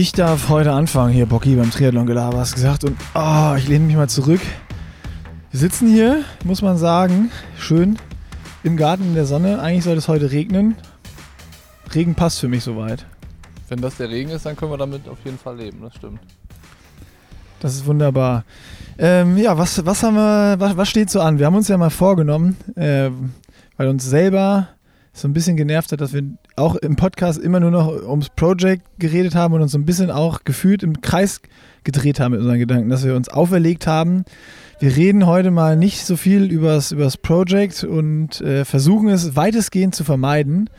Ich darf heute anfangen hier, Bocky, beim Triathlon Gelaber, hast gesagt. Und oh, ich lehne mich mal zurück. Wir sitzen hier, muss man sagen, schön im Garten in der Sonne. Eigentlich soll es heute regnen. Regen passt für mich soweit. Wenn das der Regen ist, dann können wir damit auf jeden Fall leben, das stimmt. Das ist wunderbar. Ähm, ja, was, was haben wir, was, was steht so an? Wir haben uns ja mal vorgenommen, äh, weil uns selber so ein bisschen genervt hat, dass wir auch im Podcast immer nur noch ums Project geredet haben und uns so ein bisschen auch gefühlt im Kreis gedreht haben mit unseren Gedanken, dass wir uns auferlegt haben. Wir reden heute mal nicht so viel übers, übers Project und äh, versuchen es weitestgehend zu vermeiden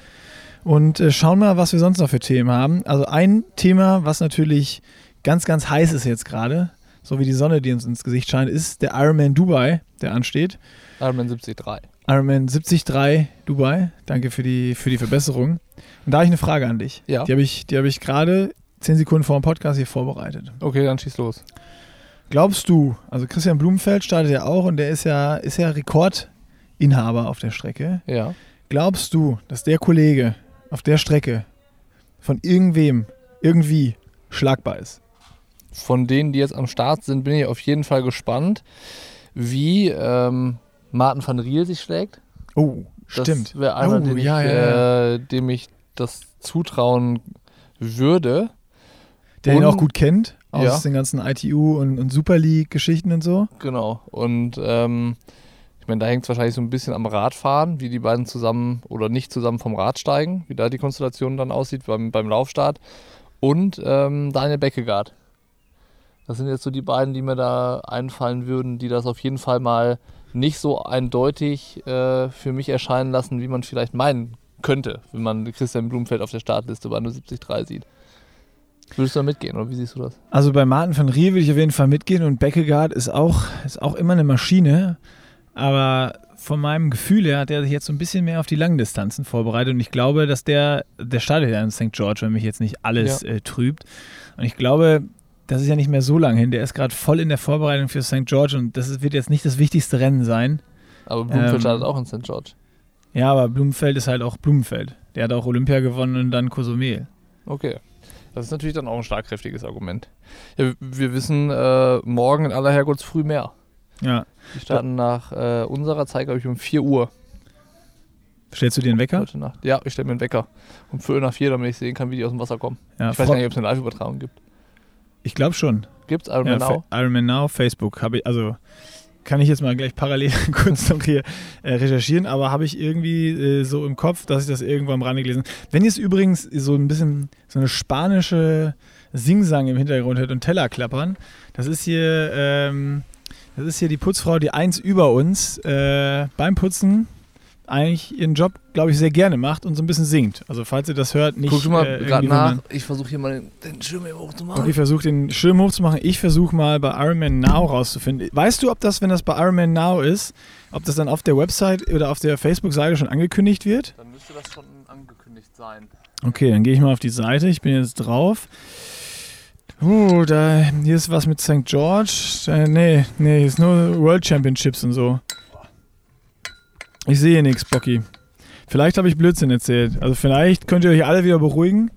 und äh, schauen mal, was wir sonst noch für Themen haben. Also ein Thema, was natürlich ganz, ganz heiß ist jetzt gerade, so wie die Sonne, die uns ins Gesicht scheint, ist der Ironman Dubai, der ansteht. Ironman 73. Ironman 73 Dubai. Danke für die, für die Verbesserung. Und da habe ich eine Frage an dich. Ja. Die habe ich, die hab ich gerade zehn Sekunden vor dem Podcast hier vorbereitet. Okay, dann schieß los. Glaubst du, also Christian Blumenfeld startet ja auch und der ist ja, ist ja Rekordinhaber auf der Strecke. Ja. Glaubst du, dass der Kollege auf der Strecke von irgendwem irgendwie schlagbar ist? Von denen, die jetzt am Start sind, bin ich auf jeden Fall gespannt, wie ähm, Martin van Riel sich schlägt. Oh, Das stimmt. wäre einer, Oh, den ich, ja, ja, ja. Äh, dem ich das zutrauen würde. Der ihn und- auch gut kennt aus Ja. den ganzen ITU und, und Super League-Geschichten und so. Genau. Und ähm, ich meine, da hängt es wahrscheinlich so ein bisschen am Radfahren, wie die beiden zusammen oder nicht zusammen vom Rad steigen, wie da die Konstellation dann aussieht beim, beim Laufstart. Und ähm, Daniel Beckegaard. Das sind jetzt so die beiden, die mir da einfallen würden, die das auf jeden Fall mal nicht so eindeutig äh, für mich erscheinen lassen, wie man vielleicht meinen könnte, wenn man Christian Blumenfeld auf der Startliste bei 73 sieht. Würdest du da mitgehen oder wie siehst du das? Also bei Martin van Riel würde ich auf jeden Fall mitgehen und Beckegaard ist auch, ist auch immer eine Maschine. Aber von meinem Gefühl her hat er sich jetzt so ein bisschen mehr auf die langen Distanzen vorbereitet und ich glaube, dass der, der startet ja in St. George, wenn mich jetzt nicht alles äh, trübt. Und ich glaube, das ist ja nicht mehr so lang hin. Der ist gerade voll in der Vorbereitung für St. George und das wird jetzt nicht das wichtigste Rennen sein. Aber Blumenfeld Ähm, startet auch in St. George. Ja, aber Blumenfeld ist halt auch Blumenfeld. Der hat auch Olympia gewonnen und dann Cozumel. Okay. Das ist natürlich dann auch ein schlagkräftiges Argument. Ja, wir wissen äh, morgen in aller Herrgottsfrüh mehr. Ja. Die starten nach äh, unserer Zeit, glaube ich, um 4 Uhr Stellst du dir einen Wecker? heute Nacht. Ja, ich stelle mir einen Wecker. Um Viertel nach vier, damit ich sehen kann, wie die aus dem Wasser kommen. Ja, Ich weiß gar nicht, ob es eine Live-Übertragung gibt. Ich glaube schon. Gibt es Iron Ja, Man Now? Fa- Iron Man Now, Facebook. Habe ich, also kann ich jetzt mal gleich parallel kurz noch hier äh, recherchieren, aber habe ich irgendwie äh, so im Kopf, dass ich das irgendwo am Rande gelesen Wenn ihr es übrigens so ein bisschen so eine spanische Singsang im Hintergrund hört und Teller klappern, das ist hier, ähm, das ist hier die Putzfrau, die eins über uns äh, beim Putzen eigentlich ihren Job, glaube ich, sehr gerne macht und so ein bisschen singt. Also falls ihr das hört, nicht Guck du mal äh, gerade nach. Ich versuche hier mal den, den Schirm hier hochzumachen. Okay, versuch den Schirm hochzumachen. Ich versuche mal bei Iron Man Now rauszufinden. Weißt du, ob das, wenn das bei Iron Man Now ist, ob das dann auf der Website oder auf der Facebook-Seite schon angekündigt wird? Dann müsste das schon angekündigt sein. Okay, dann gehe ich mal auf die Seite. Ich bin jetzt drauf. Uh, da, hier ist was mit St. George. Äh, nee, nee, hier ist nur World Championships und so. Ich sehe nichts, Bocky. Vielleicht habe ich Blödsinn erzählt. Also vielleicht könnt ihr euch alle wieder beruhigen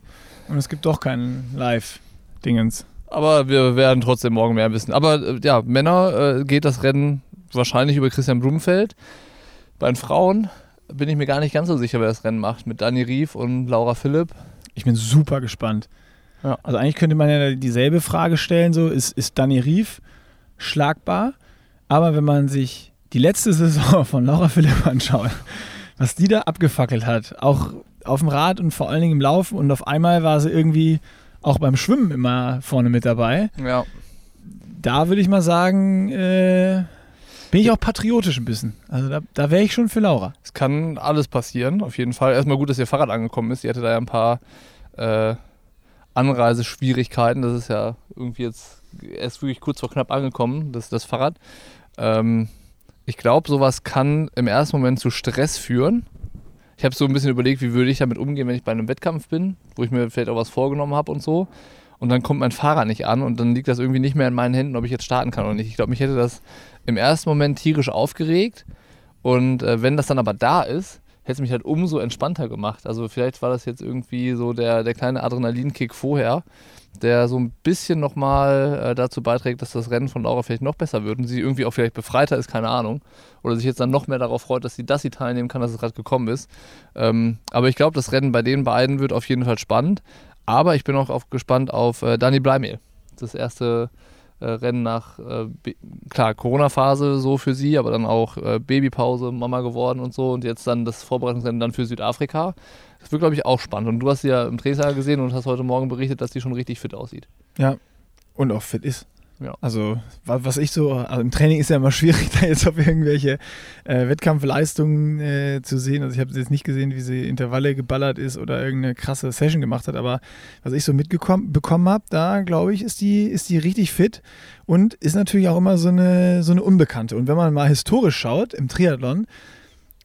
und es gibt doch keinen Live-Dingens. Aber wir werden trotzdem morgen mehr wissen. Aber äh, ja, Männer äh, geht das Rennen wahrscheinlich über Christian Blumenfeld. Bei den Frauen bin ich mir gar nicht ganz so sicher, wer das Rennen macht. Mit Dani Rief und Laura Philipp. Ich bin super gespannt. Ja. Also eigentlich könnte man ja dieselbe Frage stellen, so ist, ist Danny Rief schlagbar? Aber wenn man sich die letzte Saison von Laura Philipp anschaut, was die da abgefackelt hat, auch auf dem Rad und vor allen Dingen im Laufen und auf einmal war sie irgendwie auch beim Schwimmen immer vorne mit dabei. Ja. Da würde ich mal sagen, äh, bin ich auch patriotisch ein bisschen. Also da, da wäre ich schon für Laura. Es kann alles passieren, auf jeden Fall. Erstmal gut, dass ihr Fahrrad angekommen ist. Die hatte da ja ein paar äh, Anreiseschwierigkeiten. Das ist ja irgendwie jetzt erst wirklich kurz vor knapp angekommen, das, das Fahrrad. Ähm, ich glaube, sowas kann im ersten Moment zu Stress führen. Ich habe so ein bisschen überlegt, wie würde ich damit umgehen, wenn ich bei einem Wettkampf bin, wo ich mir vielleicht auch was vorgenommen habe und so. Und dann kommt mein Fahrrad nicht an und dann liegt das irgendwie nicht mehr in meinen Händen, ob ich jetzt starten kann oder nicht. Ich glaube, mich hätte das im ersten Moment tierisch aufgeregt. Und äh, wenn das dann aber da ist, hätte es mich halt umso entspannter gemacht. Also vielleicht war das jetzt irgendwie so der, der kleine Adrenalinkick vorher, der so ein bisschen nochmal äh, dazu beiträgt, dass das Rennen von Laura vielleicht noch besser wird und sie irgendwie auch vielleicht befreiter ist, keine Ahnung. Oder sich jetzt dann noch mehr darauf freut, dass sie das sie teilnehmen kann, dass es gerade gekommen ist. Ähm, aber ich glaube, das Rennen bei den beiden wird auf jeden Fall spannend. Aber ich bin auch auf, gespannt auf äh, Dani Bleimehl. Das erste äh, Rennen nach, äh, klar, Corona-Phase so für sie, aber dann auch äh, Babypause, Mama geworden und so und jetzt dann das Vorbereitungsrennen dann für Südafrika. Das wird, glaube ich, auch spannend. Und du hast sie ja im Trainingslager gesehen und hast heute Morgen berichtet, dass sie schon richtig fit aussieht. Ja, und auch fit ist. Ja. Also, was ich so, also im Training ist ja immer schwierig, da jetzt auf irgendwelche äh, Wettkampfleistungen äh, zu sehen. Also, ich habe jetzt nicht gesehen, wie sie Intervalle geballert ist oder irgendeine krasse Session gemacht hat, aber was ich so mitbekommen habe, da glaube ich, ist die, ist die richtig fit und ist natürlich auch immer so eine, so eine Unbekannte. Und wenn man mal historisch schaut im Triathlon,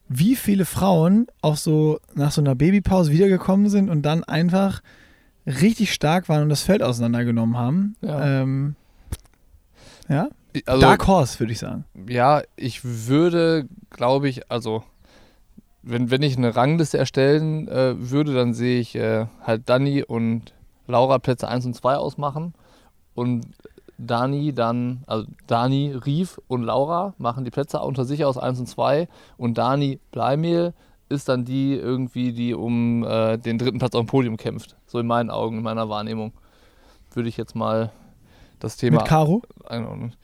wie viele Frauen auch so nach so einer Babypause wiedergekommen sind und dann einfach richtig stark waren und das Feld auseinandergenommen haben. Ja. Ähm, ja? Also, Dark Horse, würde ich sagen. Ja, ich würde, glaube ich, also wenn, wenn ich eine Rangliste erstellen äh, würde, dann sehe ich äh, halt Dani und Laura Plätze 1 und 2 ausmachen und Dani dann, also Dani, Rief und Laura machen die Plätze unter sich aus 1 und 2 und Dani Bleimehl ist dann die irgendwie, die um äh, den dritten Platz auf dem Podium kämpft. So in meinen Augen, in meiner Wahrnehmung. Würde ich jetzt mal das Thema Mit Caro? einordnen.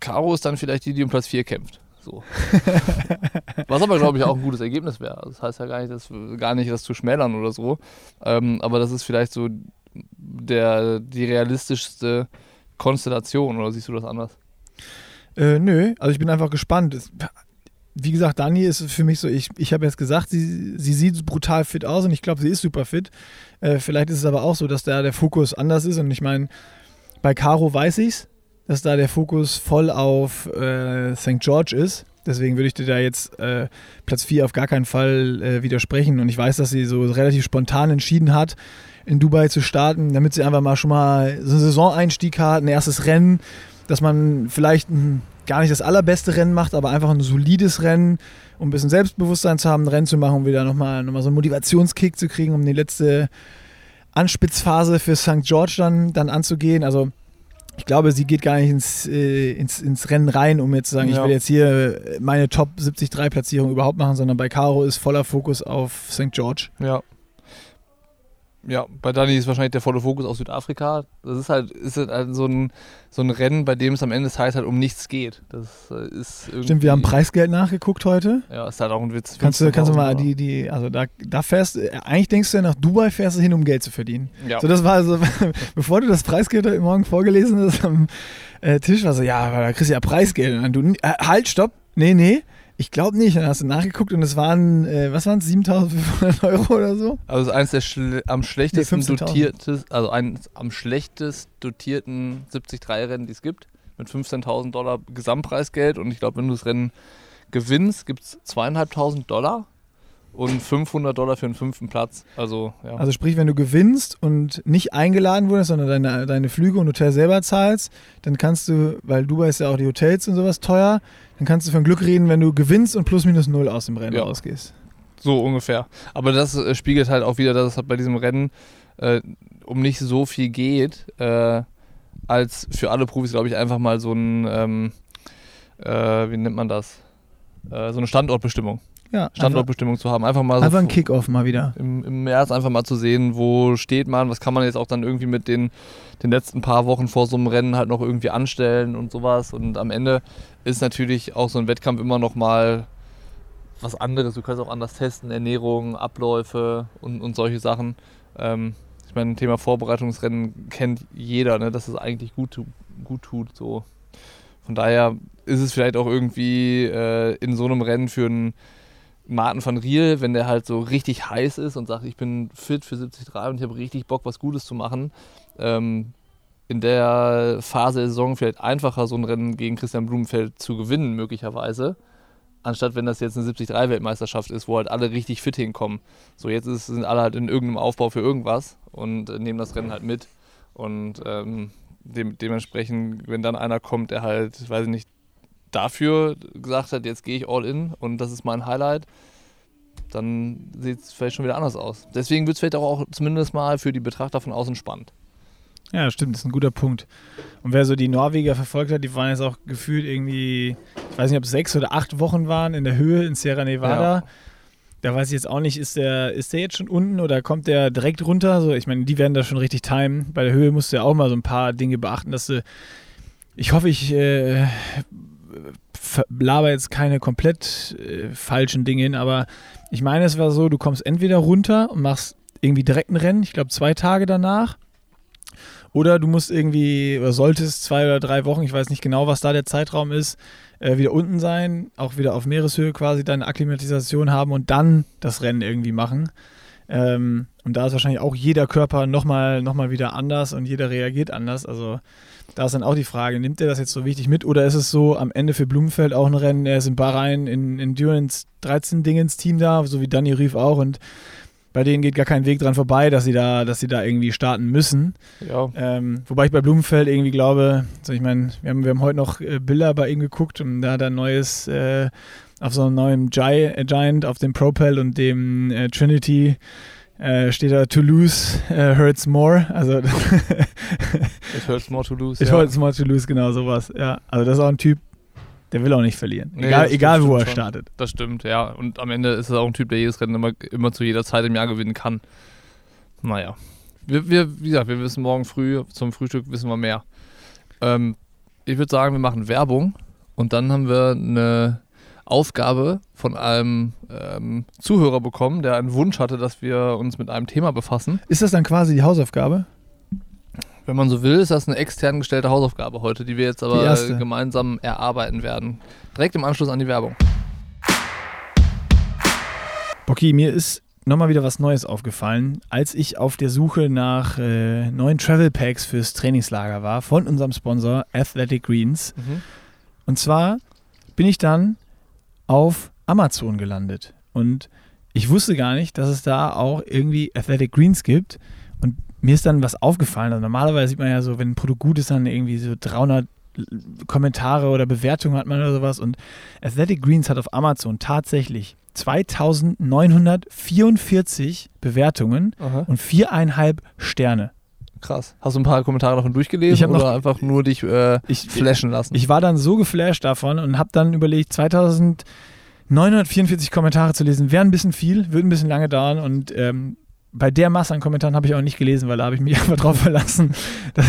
Caro ist dann vielleicht die, die um Platz 4 kämpft. So. Was aber, glaube ich, auch ein gutes Ergebnis wäre. Das heißt ja gar nicht, das, gar nicht, das zu schmälern oder so. Ähm, aber das ist vielleicht so der, die realistischste Konstellation. Oder siehst du das anders? Äh, nö, also ich bin einfach gespannt. Es, wie gesagt, Dani ist für mich so, ich, ich habe jetzt gesagt, sie, sie sieht brutal fit aus und ich glaube, sie ist super fit. Äh, vielleicht ist es aber auch so, dass da der Fokus anders ist und ich meine, bei Caro weiß ich es, dass da der Fokus voll auf äh, St. George ist. Deswegen würde ich dir da jetzt äh, Platz 4 auf gar keinen Fall äh, widersprechen. Und ich weiß, dass sie so relativ spontan entschieden hat, in Dubai zu starten, damit sie einfach mal schon mal so einen Saisoneinstieg hat, ein erstes Rennen, dass man vielleicht ein, gar nicht das allerbeste Rennen macht, aber einfach ein solides Rennen, um ein bisschen Selbstbewusstsein zu haben, ein Rennen zu machen, um wieder nochmal noch mal so einen Motivationskick zu kriegen, um die letzte Anspitzphase für St. George dann, dann anzugehen. Also ich glaube, sie geht gar nicht ins, äh, ins, ins Rennen rein, um jetzt zu sagen, Ja. ich will jetzt hier meine Top 73-Platzierung überhaupt machen, sondern bei Caro ist voller Fokus auf St. George. Ja. Ja, bei Dani ist wahrscheinlich der volle Fokus auf Südafrika. Das ist halt, ist halt so, ein, so ein Rennen, bei dem es am Ende des Tages halt um nichts geht. Das äh, ist irgendwie, Stimmt, wir haben Preisgeld nachgeguckt heute. Ja, ist halt auch ein Witz. Kannst du, kannst du mal 15.000 die, die, also da, da fährst, äh, eigentlich denkst du ja nach Dubai fährst du hin, um Geld zu verdienen. Ja. So, das war also, bevor du das Preisgeld heute Morgen vorgelesen hast am äh, Tisch, war so, ja, da kriegst du ja Preisgeld. Und dann du, äh, halt, stopp, nee, nee, ich glaube nicht. Dann hast du nachgeguckt und es waren, äh, was waren es, 7500 Euro oder so? Also es ist eines der schle am schlechtesten 15.000. dotiertes, also eines am schlechtest dotierten 73-Rennen, die es gibt, mit 15.000 Dollar Gesamtpreisgeld. Und ich glaube, wenn du das Rennen gewinnst, gibt es zweieinhalbtausend Dollar und 500 Dollar für den fünften Platz. Also ja. Also sprich, wenn du gewinnst und nicht eingeladen wurdest, sondern deine, deine Flüge und Hotel selber zahlst, dann kannst du, weil Dubai ist ja auch die Hotels und sowas teuer, dann kannst du von Glück reden, wenn du gewinnst und plus minus null aus dem Rennen Ja. rausgehst. So ungefähr. Aber das äh, spiegelt halt auch wieder, dass es halt bei diesem Rennen äh, um nicht so viel geht, äh, als für alle Profis, glaube ich, einfach mal so ein, ähm, äh, wie nennt man das? Äh, so eine Standortbestimmung. Ja, einfach, Standortbestimmung zu haben. Einfach mal so einfach ein Kickoff mal wieder. im, im März einfach mal zu sehen, wo steht man, was kann man jetzt auch dann irgendwie mit den, den letzten paar Wochen vor so einem Rennen halt noch irgendwie anstellen und sowas. Und am Ende ist natürlich auch so ein Wettkampf immer noch mal was anderes. Du kannst auch anders testen, Ernährung, Abläufe und, und solche Sachen. Ähm, ich meine, Thema Vorbereitungsrennen kennt jeder, ne, dass es eigentlich gut, gut tut. So. Von daher ist es vielleicht auch irgendwie äh, in so einem Rennen für einen Martin van Riel, wenn der halt so richtig heiß ist und sagt, ich bin fit für 73 und ich habe richtig Bock, was Gutes zu machen, ähm, in der Phase der Saison vielleicht einfacher, so ein Rennen gegen Christian Blumenfeld zu gewinnen, möglicherweise. Anstatt wenn das jetzt eine 73-Weltmeisterschaft ist, wo halt alle richtig fit hinkommen. So, jetzt ist, sind alle halt in irgendeinem Aufbau für irgendwas und äh, nehmen das Rennen halt mit. Und ähm, dem, dementsprechend, wenn dann einer kommt, der halt, weiß ich nicht, dafür gesagt hat, jetzt gehe ich all in und das ist mein Highlight, dann sieht es vielleicht schon wieder anders aus. Deswegen wird es vielleicht auch, auch zumindest mal für die Betrachter von außen spannend. Ja, stimmt, das ist ein guter Punkt. Und wer so die Norweger verfolgt hat, die waren jetzt auch gefühlt irgendwie, ich weiß nicht, ob es sechs oder acht Wochen waren in der Höhe in Sierra Nevada. Ja. Da weiß ich jetzt auch nicht, ist der, ist der jetzt schon unten oder kommt der direkt runter? So, ich meine, die werden da schon richtig timen. Bei der Höhe musst du ja auch mal so ein paar Dinge beachten, dass du. Ich hoffe, ich äh, laber jetzt keine komplett äh, falschen Dinge hin, aber ich meine, es war so, du kommst entweder runter und machst irgendwie direkt ein Rennen, ich glaube zwei Tage danach oder du musst irgendwie, oder solltest zwei oder drei Wochen, ich weiß nicht genau, was da der Zeitraum ist, äh, wieder unten sein, auch wieder auf Meereshöhe quasi deine Akklimatisation haben und dann das Rennen irgendwie machen. Ähm, und da ist wahrscheinlich auch jeder Körper nochmal noch mal wieder anders und jeder reagiert anders. Also da ist dann auch die Frage, nimmt er das jetzt so wichtig mit oder ist es so am Ende für Blumenfeld auch ein Rennen, er ist in Bahrain in Endurance 13 Dingens Team da, so wie Danny Rief auch und bei denen geht gar kein Weg dran vorbei, dass sie da, dass sie da irgendwie starten müssen. Ja. Ähm, wobei ich bei Blumenfeld irgendwie glaube, so ich meine, wir haben, wir haben heute noch äh, Bilder bei ihm geguckt und da hat er ein neues, äh, auf so einem neuen äh, Giant, auf dem Propel und dem äh, Trinity äh, steht da Toulouse äh, hurts more. Also It hurts more to lose. It ja. hurts more to lose, genau sowas. Ja, also das ist auch ein Typ, der will auch nicht verlieren. Nee, egal, egal wo er schon. startet. Das stimmt, ja. Und am Ende ist es auch ein Typ, der jedes Rennen immer, immer zu jeder Zeit im Jahr gewinnen kann. Naja. Wir, wir, wie gesagt, wir wissen morgen früh, zum Frühstück wissen wir mehr. Ähm, ich würde sagen, wir machen Werbung und dann haben wir eine Aufgabe von einem ähm, Zuhörer bekommen, der einen Wunsch hatte, dass wir uns mit einem Thema befassen. Ist das dann quasi die Hausaufgabe? Wenn man so will, ist das eine extern gestellte Hausaufgabe heute, die wir jetzt aber gemeinsam erarbeiten werden. Direkt im Anschluss an die Werbung. Bocky, mir ist nochmal wieder was Neues aufgefallen, als ich auf der Suche nach äh, neuen Travel Packs fürs Trainingslager war von unserem Sponsor Athletic Greens. Mhm. Und zwar bin ich dann auf Amazon gelandet und ich wusste gar nicht, dass es da auch irgendwie Athletic Greens gibt. Und mir ist dann was aufgefallen. Also normalerweise sieht man ja so, wenn ein Produkt gut ist, dann irgendwie so 300 Kommentare oder Bewertungen hat man oder sowas. Und Athletic Greens hat auf Amazon tatsächlich 2944 Bewertungen Aha. und viereinhalb Sterne. Krass. Hast du ein paar Kommentare davon durchgelesen oder noch, einfach nur dich äh, ich, flashen lassen? Ich war dann so geflasht davon und habe dann überlegt, 2944 Kommentare zu lesen, wäre ein bisschen viel, würde ein bisschen lange dauern und ähm, bei der Masse an Kommentaren habe ich auch nicht gelesen, weil da habe ich mich einfach drauf verlassen, dass,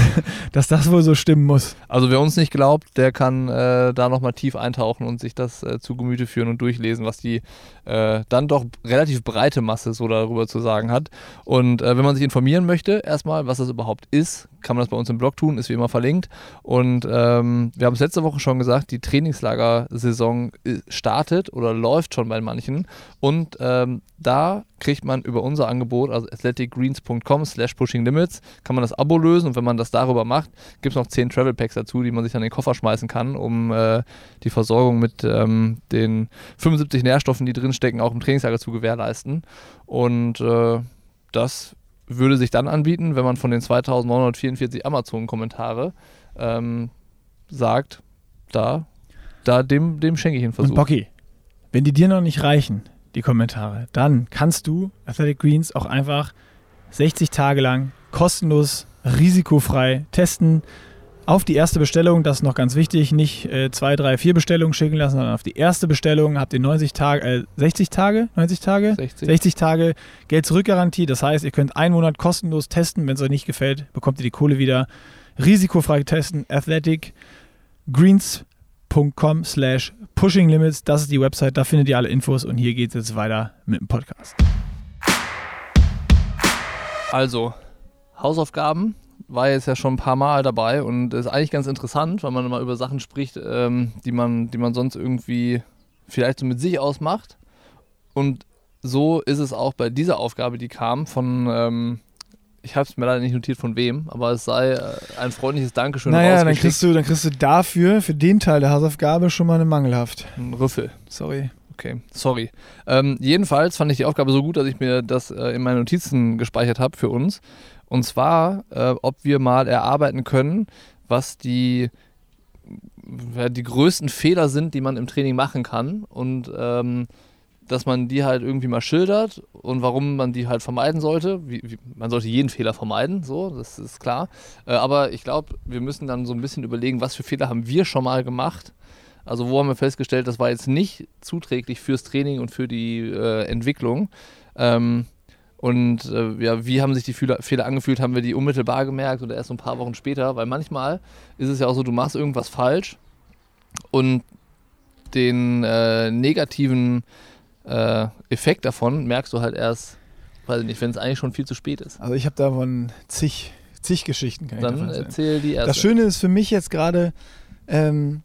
dass, das wohl so stimmen muss. Also wer uns nicht glaubt, der kann äh, da nochmal tief eintauchen und sich das äh, zu Gemüte führen und durchlesen, was die äh, dann doch relativ breite Masse so darüber zu sagen hat. Und äh, wenn man sich informieren möchte, erstmal, was das überhaupt ist, kann man das bei uns im Blog tun, ist wie immer verlinkt. Und ähm, wir haben es letzte Woche schon gesagt, die Trainingslagersaison äh, startet oder läuft schon bei manchen. Und ähm, da kriegt man über unser Angebot, also athleticgreens.com slash pushinglimits, kann man das Abo lösen und wenn man das darüber macht, gibt es noch 10 Travel Packs dazu, die man sich an den Koffer schmeißen kann, um äh, die Versorgung mit ähm, den 75 Nährstoffen, die drinstecken, auch im Trainingslager zu gewährleisten. Und äh, das würde sich dann anbieten, wenn man von den 2944 Amazon-Kommentare ähm, sagt, da, da dem, dem schenke ich einen Versuch. Und Bocky, wenn die dir noch nicht reichen, die Kommentare, dann kannst du Athletic Greens auch einfach 60 Tage lang kostenlos, risikofrei testen auf die erste Bestellung, das ist noch ganz wichtig, nicht äh, zwei, drei, vier Bestellungen schicken lassen, sondern auf die erste Bestellung habt ihr 90 Tage, äh, 60 Tage, 90 Tage, 60, 60 Tage Geld zurückgarantie. Das heißt, ihr könnt einen Monat kostenlos testen. Wenn es euch nicht gefällt, bekommt ihr die Kohle wieder. Risikofrei testen, athleticgreens.com slash pushing limits. Das ist die Website, da findet ihr alle Infos und hier geht es jetzt weiter mit dem Podcast. Also, Hausaufgaben war jetzt ja schon ein paar Mal dabei und ist eigentlich ganz interessant, weil man immer über Sachen spricht, ähm, die, man, die man sonst irgendwie vielleicht so mit sich ausmacht. Und so ist es auch bei dieser Aufgabe, die kam von, ähm, ich habe es mir leider nicht notiert von wem, aber es sei äh, ein freundliches Dankeschön. Naja, dann kriegst, du, dann kriegst du dafür, für den Teil der Hausaufgabe schon mal eine Mangelhaft. Ein Rüffel. Sorry. Okay, sorry. Ähm, jedenfalls fand ich die Aufgabe so gut, dass ich mir das äh, in meine Notizen gespeichert habe für uns. Und zwar, äh, ob wir mal erarbeiten können, was die die größten Fehler sind, die man im Training machen kann und ähm, dass man die halt irgendwie mal schildert und warum man die halt vermeiden sollte. Wie, wie, man sollte jeden Fehler vermeiden, so, das ist klar. Äh, aber ich glaube, wir müssen dann so ein bisschen überlegen, was für Fehler haben wir schon mal gemacht. Also wo haben wir festgestellt, das war jetzt nicht zuträglich fürs Training und für die äh, Entwicklung. Ähm, und äh, ja, wie haben sich die Fehler, Fehler angefühlt? Haben wir die unmittelbar gemerkt oder erst ein paar Wochen später? Weil manchmal ist es ja auch so, du machst irgendwas falsch und den äh, negativen äh, Effekt davon merkst du halt erst, weiß ich nicht, wenn es eigentlich schon viel zu spät ist. Also ich habe davon zig, zig Geschichten. Kann Dann erzähl die erste. Das Schöne ist für mich jetzt gerade, ähm,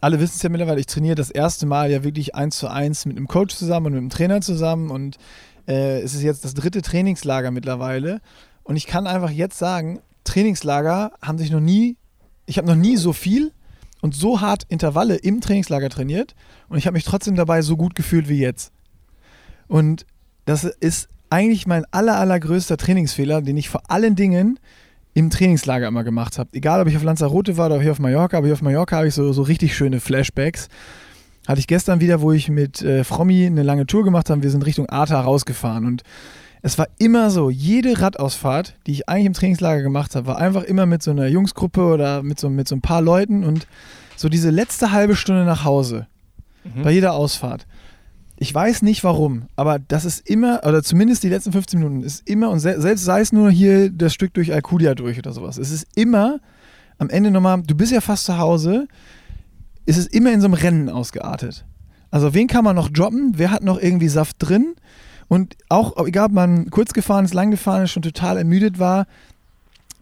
alle wissen es ja mittlerweile, ich trainiere das erste Mal ja wirklich eins zu eins mit einem Coach zusammen und mit einem Trainer zusammen und äh, es ist jetzt das dritte Trainingslager mittlerweile. Und ich kann einfach jetzt sagen, Trainingslager haben sich noch nie, ich habe noch nie so viel und so hart Intervalle im Trainingslager trainiert und ich habe mich trotzdem dabei so gut gefühlt wie jetzt. Und das ist eigentlich mein aller, allergrößter Trainingsfehler, den ich vor allen Dingen im Trainingslager immer gemacht habe. Egal, ob ich auf Lanzarote war oder hier auf Mallorca, aber hier auf Mallorca habe ich so, so richtig schöne Flashbacks. Hatte ich gestern wieder, wo ich mit äh, Frommi eine lange Tour gemacht habe. Wir sind Richtung Arta rausgefahren und es war immer so, jede Radausfahrt, die ich eigentlich im Trainingslager gemacht habe, war einfach immer mit so einer Jungsgruppe oder mit so, mit so ein paar Leuten und so diese letzte halbe Stunde nach Hause mhm. bei jeder Ausfahrt. Ich weiß nicht warum, aber das ist immer, oder zumindest die letzten 15 Minuten, ist immer, und selbst sei es nur hier das Stück durch Alcudia durch oder sowas, es ist immer am Ende nochmal, du bist ja fast zu Hause, ist es immer in so einem Rennen ausgeartet. Also wen kann man noch droppen? Wer hat noch irgendwie Saft drin? Und auch, egal ob man kurz gefahren ist, lang gefahren ist, schon total ermüdet war,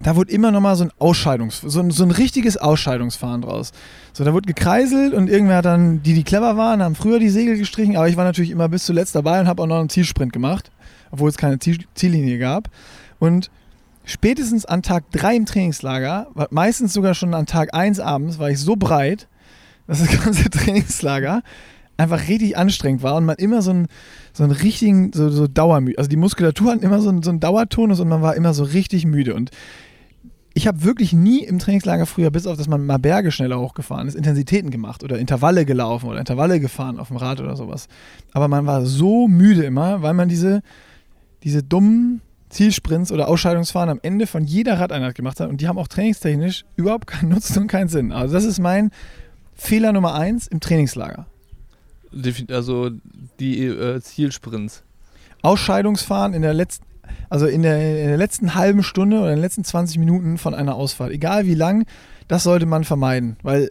da wurde immer nochmal so ein Ausscheidungs, so ein, so ein richtiges Ausscheidungsfahren draus. So, da wurde gekreiselt und irgendwer hat dann, die, die clever waren, haben früher die Segel gestrichen, aber ich war natürlich immer bis zuletzt dabei und habe auch noch einen Zielsprint gemacht, obwohl es keine Ziellinie gab. Und spätestens an Tag 3 im Trainingslager, meistens sogar schon an Tag 1 abends, war ich so breit, dass das ganze Trainingslager einfach richtig anstrengend war und man immer so einen, so einen richtigen, so, so Dauermüde, also die Muskulatur hat immer so einen, so einen Dauertonus und man war immer so richtig müde und ich habe wirklich nie im Trainingslager früher, bis auf dass man mal Berge schneller hochgefahren ist, Intensitäten gemacht oder Intervalle gelaufen oder Intervalle gefahren auf dem Rad oder sowas. Aber man war so müde immer, weil man diese, diese dummen Zielsprints oder Ausscheidungsfahren am Ende von jeder Radeinheit gemacht hat und die haben auch trainingstechnisch überhaupt keinen Nutzen und keinen Sinn. Also das ist mein Fehler Nummer eins im Trainingslager. Also die äh, Zielsprints. Ausscheidungsfahren in der letzten, also in der, in der letzten halben Stunde oder in den letzten 20 Minuten von einer Ausfahrt, egal wie lang, das sollte man vermeiden, weil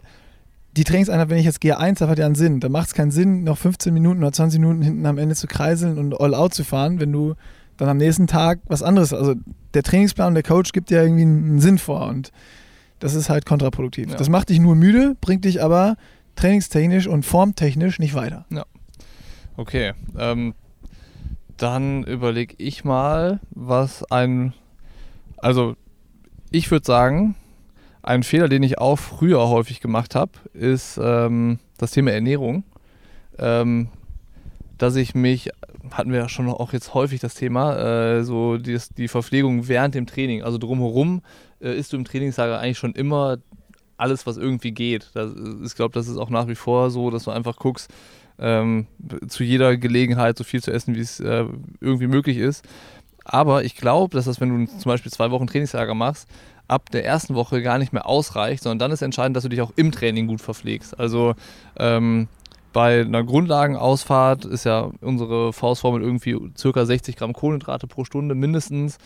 die Trainingseinheit, wenn ich jetzt gehe 1 habe, hat ja einen Sinn. Da macht es keinen Sinn, noch 15 Minuten oder 20 Minuten hinten am Ende zu kreiseln und all out zu fahren, wenn du dann am nächsten Tag was anderes, also der Trainingsplan, der Coach gibt ja irgendwie einen Sinn vor und das ist halt kontraproduktiv. Ja. Das macht dich nur müde, bringt dich aber trainingstechnisch und formtechnisch nicht weiter. Ja. Okay. Ähm, dann überlege ich mal, was ein. Also, ich würde sagen, ein Fehler, den ich auch früher häufig gemacht habe, ist ähm, das Thema Ernährung. Ähm, dass ich mich, hatten wir ja schon auch jetzt häufig das Thema, äh, so die, die Verpflegung während dem Training, also drumherum äh, isst du im Trainingslager eigentlich schon immer alles, was irgendwie geht. Das, ich glaube, das ist auch nach wie vor so, dass du einfach guckst, ähm, zu jeder Gelegenheit so viel zu essen, wie es äh, irgendwie möglich ist. Aber ich glaube, dass das, wenn du zum Beispiel zwei Wochen Trainingslager machst, ab der ersten Woche gar nicht mehr ausreicht, sondern dann ist entscheidend, dass du dich auch im Training gut verpflegst. Also ähm, bei einer Grundlagenausfahrt ist ja unsere Faustformel irgendwie circa 60 Gramm Kohlenhydrate pro Stunde mindestens.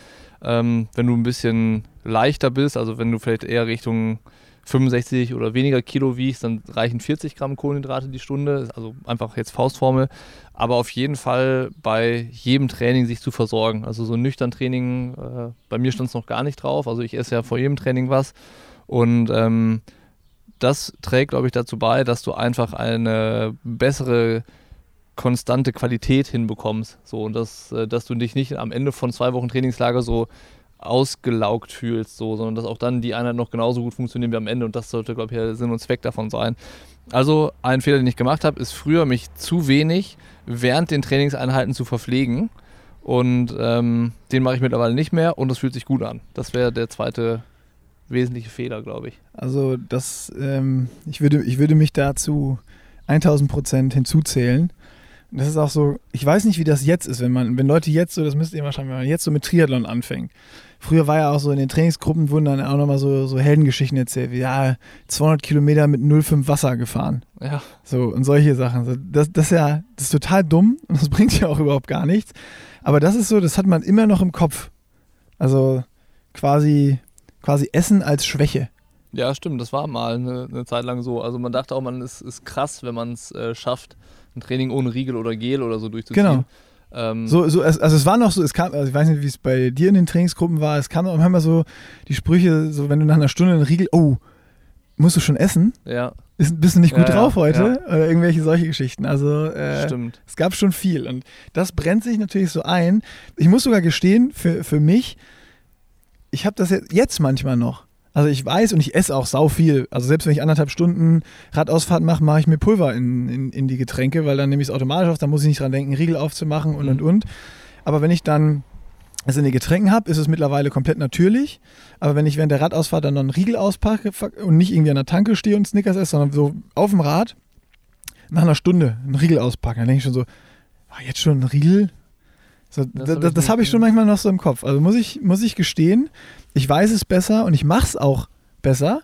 Ähm, wenn du ein bisschen leichter bist, also wenn du vielleicht eher Richtung 65 oder weniger Kilo wiegst, dann reichen 40 Gramm Kohlenhydrate die Stunde, also einfach jetzt Faustformel. Aber auf jeden Fall bei jedem Training sich zu versorgen. Also so ein nüchtern Training, äh, bei mir stand es noch gar nicht drauf. Also ich esse ja vor jedem Training was. Und ähm, das trägt, glaube ich, dazu bei, dass du einfach eine bessere konstante Qualität hinbekommst. So, und dass, äh, dass du dich nicht am Ende von zwei Wochen Trainingslager so ausgelaugt fühlst, so, sondern dass auch dann die Einheit noch genauso gut funktioniert wie am Ende und das sollte, glaube ich, der Sinn und Zweck davon sein. Also ein Fehler, den ich gemacht habe, ist früher mich zu wenig während den Trainingseinheiten zu verpflegen und ähm, den mache ich mittlerweile nicht mehr und das fühlt sich gut an. Das wäre der zweite wesentliche Fehler, glaube ich. Also das, ähm, ich, würde, ich würde mich dazu 1000 Prozent hinzuzählen. Das ist auch so, ich weiß nicht, wie das jetzt ist, wenn man, wenn Leute jetzt so, das müsst ihr wahrscheinlich, wenn man jetzt so mit Triathlon anfängt. Früher war ja auch so in den Trainingsgruppen wurden dann auch nochmal so, so Heldengeschichten erzählt, wie ja, 200 Kilometer mit 0,5 Wasser gefahren. Ja. So und solche Sachen. Das, das ist ja, das ist total dumm und das bringt ja auch überhaupt gar nichts. Aber das ist so, das hat man immer noch im Kopf. Also quasi, quasi Essen als Schwäche. Ja, stimmt, das war mal eine, eine Zeit lang so. Also man dachte auch, man ist, ist krass, wenn man es äh, schafft, ein Training ohne Riegel oder Gel oder so durchzuziehen. Genau. Ähm, So, so, also es war noch so, es kam, also ich weiß nicht, wie es bei dir in den Trainingsgruppen war, es kam auch immer so die Sprüche, so wenn du nach einer Stunde einen Riegel, oh, musst du schon essen? Ja, Ist, bist du nicht gut Ja, drauf heute? ja. Oder irgendwelche solche Geschichten. Also äh, stimmt. es gab schon viel und das brennt sich natürlich so ein. Ich muss sogar gestehen, für, für mich, ich habe das jetzt, manchmal noch. Also ich weiß und ich esse auch sau viel. Also selbst wenn ich anderthalb Stunden Radausfahrt mache, mache ich mir Pulver in, in, in die Getränke, weil dann nehme ich es automatisch auf, dann muss ich nicht dran denken, Riegel aufzumachen und und Mhm. und. Aber wenn ich dann es in den Getränken habe, ist es mittlerweile komplett natürlich. Aber wenn ich während der Radausfahrt dann noch einen Riegel auspacke und nicht irgendwie an der Tanke stehe und Snickers esse, sondern so auf dem Rad, nach einer Stunde einen Riegel auspacken, dann denke ich schon so, ah, jetzt schon ein Riegel? So, Das das das, habe ich schon manchmal noch so im Kopf. Also muss ich, muss ich gestehen, ich weiß es besser und ich mache es auch besser,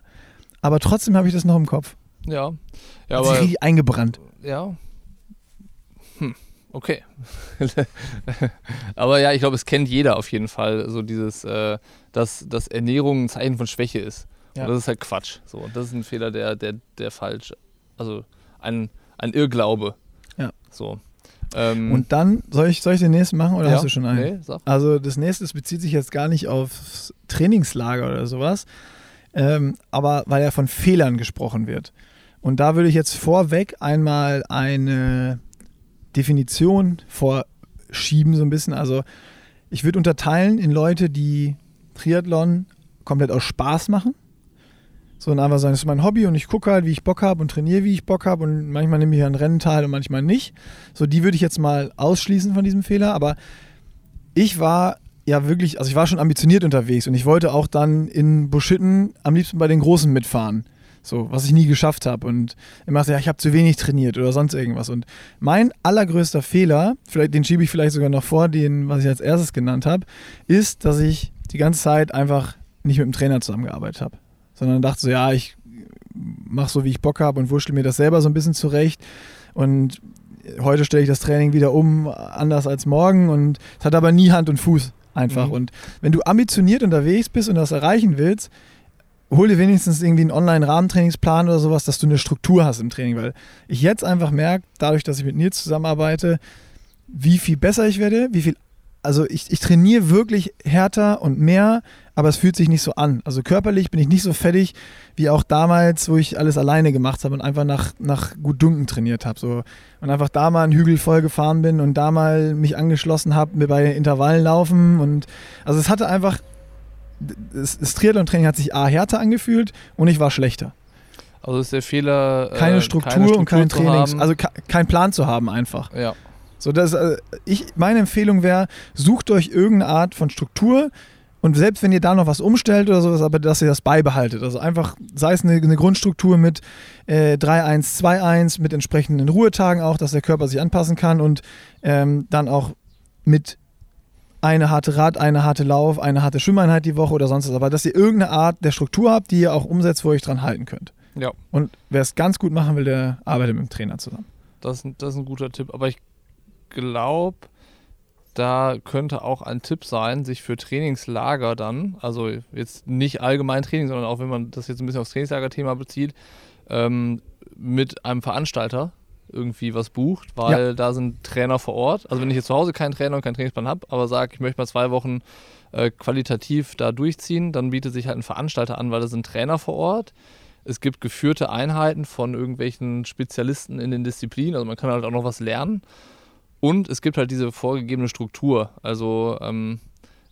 aber trotzdem habe ich das noch im Kopf. Ja. Ja, Hat sich aber. richtig eingebrannt. Ja. Hm, okay. aber ja, ich glaube, es kennt jeder auf jeden Fall, so dieses, äh, dass, dass Ernährung ein Zeichen von Schwäche ist. Ja. Und das ist halt Quatsch. So, und das ist ein Fehler, der, der, der falsch, also ein, ein Irrglaube. Ja. So. Ähm, Und dann, soll ich, soll ich den nächsten machen oder ja, hast du schon einen? Nee. Also das nächste das bezieht sich jetzt gar nicht aufs Trainingslager oder sowas, ähm, aber weil ja von Fehlern gesprochen wird. Und da würde ich jetzt vorweg einmal eine Definition vorschieben, so ein bisschen. Also ich würde unterteilen in Leute, die Triathlon komplett aus Spaß machen. So und einfach sagen, das ist mein Hobby und ich gucke halt, wie ich Bock habe und trainiere, wie ich Bock habe und manchmal nehme ich an Rennen teil und manchmal nicht. So, die würde ich jetzt mal ausschließen von diesem Fehler, aber ich war ja wirklich, also ich war schon ambitioniert unterwegs und ich wollte auch dann in Buschitten am liebsten bei den Großen mitfahren. So, was ich nie geschafft habe. Und immer so, ja, ich habe zu wenig trainiert oder sonst irgendwas. Und mein allergrößter Fehler, vielleicht, den schiebe ich vielleicht sogar noch vor, den, was ich als erstes genannt habe, ist, dass ich die ganze Zeit einfach nicht mit dem Trainer zusammengearbeitet habe. Sondern dachte so, ja, ich mache so, wie ich Bock habe und wurschtel mir das selber so ein bisschen zurecht. Und heute stelle ich das Training wieder um, anders als morgen. Und es hat aber nie Hand und Fuß einfach. Mhm. Und wenn du ambitioniert unterwegs bist und das erreichen willst, hol dir wenigstens irgendwie einen Online-Rahmentrainingsplan oder sowas, dass du eine Struktur hast im Training. Weil ich jetzt einfach merke, dadurch, dass ich mit Nils zusammenarbeite, wie viel besser ich werde, wie viel. Also ich, ich trainiere wirklich härter und mehr, aber es fühlt sich nicht so an. Also körperlich bin ich nicht so fertig wie auch damals, wo ich alles alleine gemacht habe und einfach nach, nach gut Dunken trainiert habe. So. Und einfach da mal einen Hügel voll gefahren bin und da mal mich angeschlossen habe, mir bei Intervallen laufen. Und also es hatte einfach, das, das Triathlon-Training hat sich A härter angefühlt und ich war schlechter. Also ist der Fehler. äh, Keine Struktur, und kein zu Trainings, haben. also ke- kein Plan zu haben einfach. ja. So, das, äh, ich, meine Empfehlung wäre, sucht euch irgendeine Art von Struktur und selbst wenn ihr da noch was umstellt oder sowas, aber dass ihr das beibehaltet. Also einfach, sei es eine, eine Grundstruktur mit äh, 3-1, 2-1, mit entsprechenden Ruhetagen auch, dass der Körper sich anpassen kann und ähm, dann auch mit eine harte Rad, eine harte Lauf, eine harte Schwimmeinheit die Woche oder sonst was. Aber dass ihr irgendeine Art der Struktur habt, die ihr auch umsetzt, wo ihr euch dran halten könnt. Ja. Und wer es ganz gut machen will, der arbeitet mit dem Trainer zusammen. Das, das ist ein guter Tipp. Aber ich glaube, da könnte auch ein Tipp sein, sich für Trainingslager dann, also jetzt nicht allgemein Training, sondern auch wenn man das jetzt ein bisschen aufs Trainingslager-Thema bezieht, ähm, mit einem Veranstalter irgendwie was bucht, weil da sind Trainer vor Ort. Also wenn ich jetzt zu Hause keinen Trainer und keinen Trainingsplan habe, aber sage, ich möchte mal zwei Wochen äh, qualitativ da durchziehen, dann bietet sich halt ein Veranstalter an, weil da sind Trainer vor Ort. Es gibt geführte Einheiten von irgendwelchen Spezialisten in den Disziplinen, also man kann halt auch noch was lernen. Und es gibt halt diese vorgegebene Struktur. Also ähm,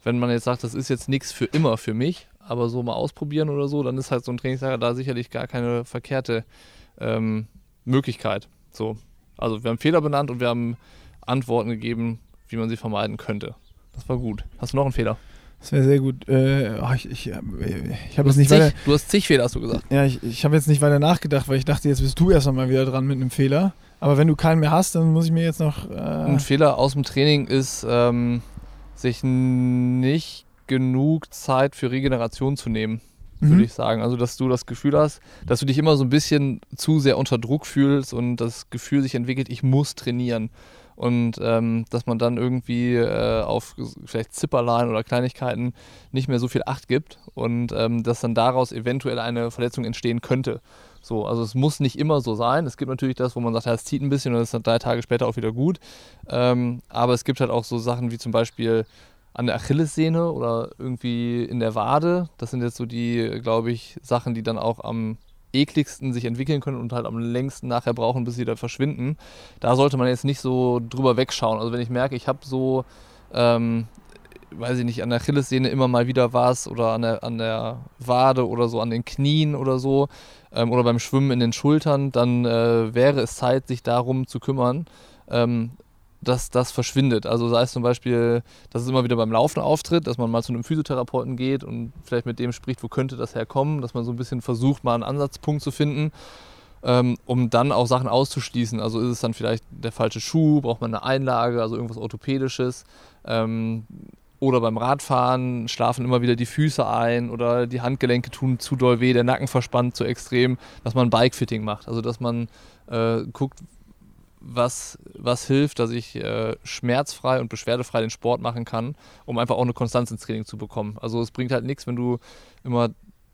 wenn man jetzt sagt, das ist jetzt nichts für immer für mich, aber so mal ausprobieren oder so, dann ist halt so ein Trainingslager da sicherlich gar keine verkehrte ähm, Möglichkeit. So. Also wir haben Fehler benannt und wir haben Antworten gegeben, wie man sie vermeiden könnte. Das war gut. Hast du noch einen Fehler? Das wäre sehr gut. Äh, oh, ich ich, ich habe Du, jetzt nicht zig, weiter, du hast zig Fehler, hast du gesagt. ja, ich, ich habe jetzt nicht weiter nachgedacht, weil ich dachte, jetzt bist du erst mal wieder dran mit einem Fehler. Aber wenn du keinen mehr hast, dann muss ich mir jetzt noch. Äh, Ein Fehler aus dem Training ist, ähm, sich nicht genug Zeit für Regeneration zu nehmen, würde Mhm. ich sagen. Also, dass du das Gefühl hast, dass du dich immer so ein bisschen zu sehr unter Druck fühlst und das Gefühl sich entwickelt, ich muss trainieren. Und ähm, dass man dann irgendwie äh, auf vielleicht Zipperlein oder Kleinigkeiten nicht mehr so viel Acht gibt und ähm, dass dann daraus eventuell eine Verletzung entstehen könnte. So, also es muss nicht immer so sein. Es gibt natürlich das, wo man sagt, es zieht ein bisschen und es ist dann drei Tage später auch wieder gut. Ähm, aber es gibt halt auch so Sachen wie zum Beispiel an der Achillessehne oder irgendwie in der Wade. Das sind jetzt so die, glaube ich, Sachen, die dann auch am ekligsten sich entwickeln können und halt am längsten nachher brauchen, bis sie dann verschwinden. Da sollte man jetzt nicht so drüber wegschauen. Also wenn ich merke, ich habe so, ähm, weiß ich nicht, an der Achillessehne immer mal wieder was oder an der, an der Wade oder so, an den Knien oder so ähm, oder beim Schwimmen in den Schultern, dann äh, wäre es Zeit, sich darum zu kümmern, ähm, dass das verschwindet. Also sei es zum Beispiel, dass es immer wieder beim Laufen auftritt, dass man mal zu einem Physiotherapeuten geht und vielleicht mit dem spricht, wo könnte das herkommen, dass man so ein bisschen versucht, mal einen Ansatzpunkt zu finden, ähm, um dann auch Sachen auszuschließen. Also ist es dann vielleicht der falsche Schuh, braucht man eine Einlage, also irgendwas Orthopädisches. Ähm, oder beim Radfahren schlafen immer wieder die Füße ein oder die Handgelenke tun zu doll weh, der Nacken verspannt zu extrem, dass man Bikefitting macht. Also dass man äh, guckt, was, was hilft, dass ich äh, schmerzfrei und beschwerdefrei den Sport machen kann, um einfach auch eine Konstanz ins Training zu bekommen. Also es bringt halt nichts, wenn du immer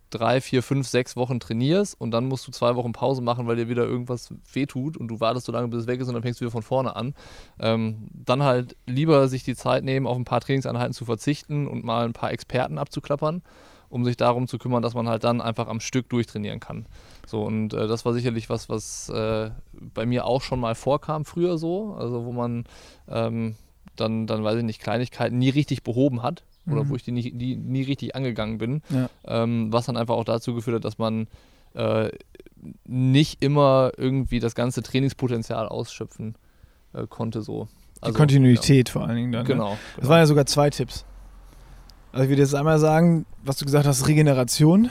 drei, vier, fünf, sechs Wochen trainierst und dann musst du zwei Wochen Pause machen, weil dir wieder irgendwas wehtut und du wartest so lange, bis es weg ist und dann fängst du wieder von vorne an. Ähm, dann halt lieber sich die Zeit nehmen, auf ein paar Trainingseinheiten zu verzichten und mal ein paar Experten abzuklappern, um sich darum zu kümmern, dass man halt dann einfach am Stück durchtrainieren kann. So, und äh, das war sicherlich was, was äh, bei mir auch schon mal vorkam, früher so, also wo man ähm, dann, dann, weiß ich nicht, Kleinigkeiten nie richtig behoben hat oder Mhm. wo ich die nie, die nie richtig angegangen bin, Ja. ähm, was dann einfach auch dazu geführt hat, dass man äh, nicht immer irgendwie das ganze Trainingspotenzial ausschöpfen äh, konnte so. Die Kontinuität vor allen Dingen Ja, dann. Ne? genau. Das waren ja sogar zwei Tipps. Also ich würde jetzt einmal sagen, was du gesagt hast, Regeneration.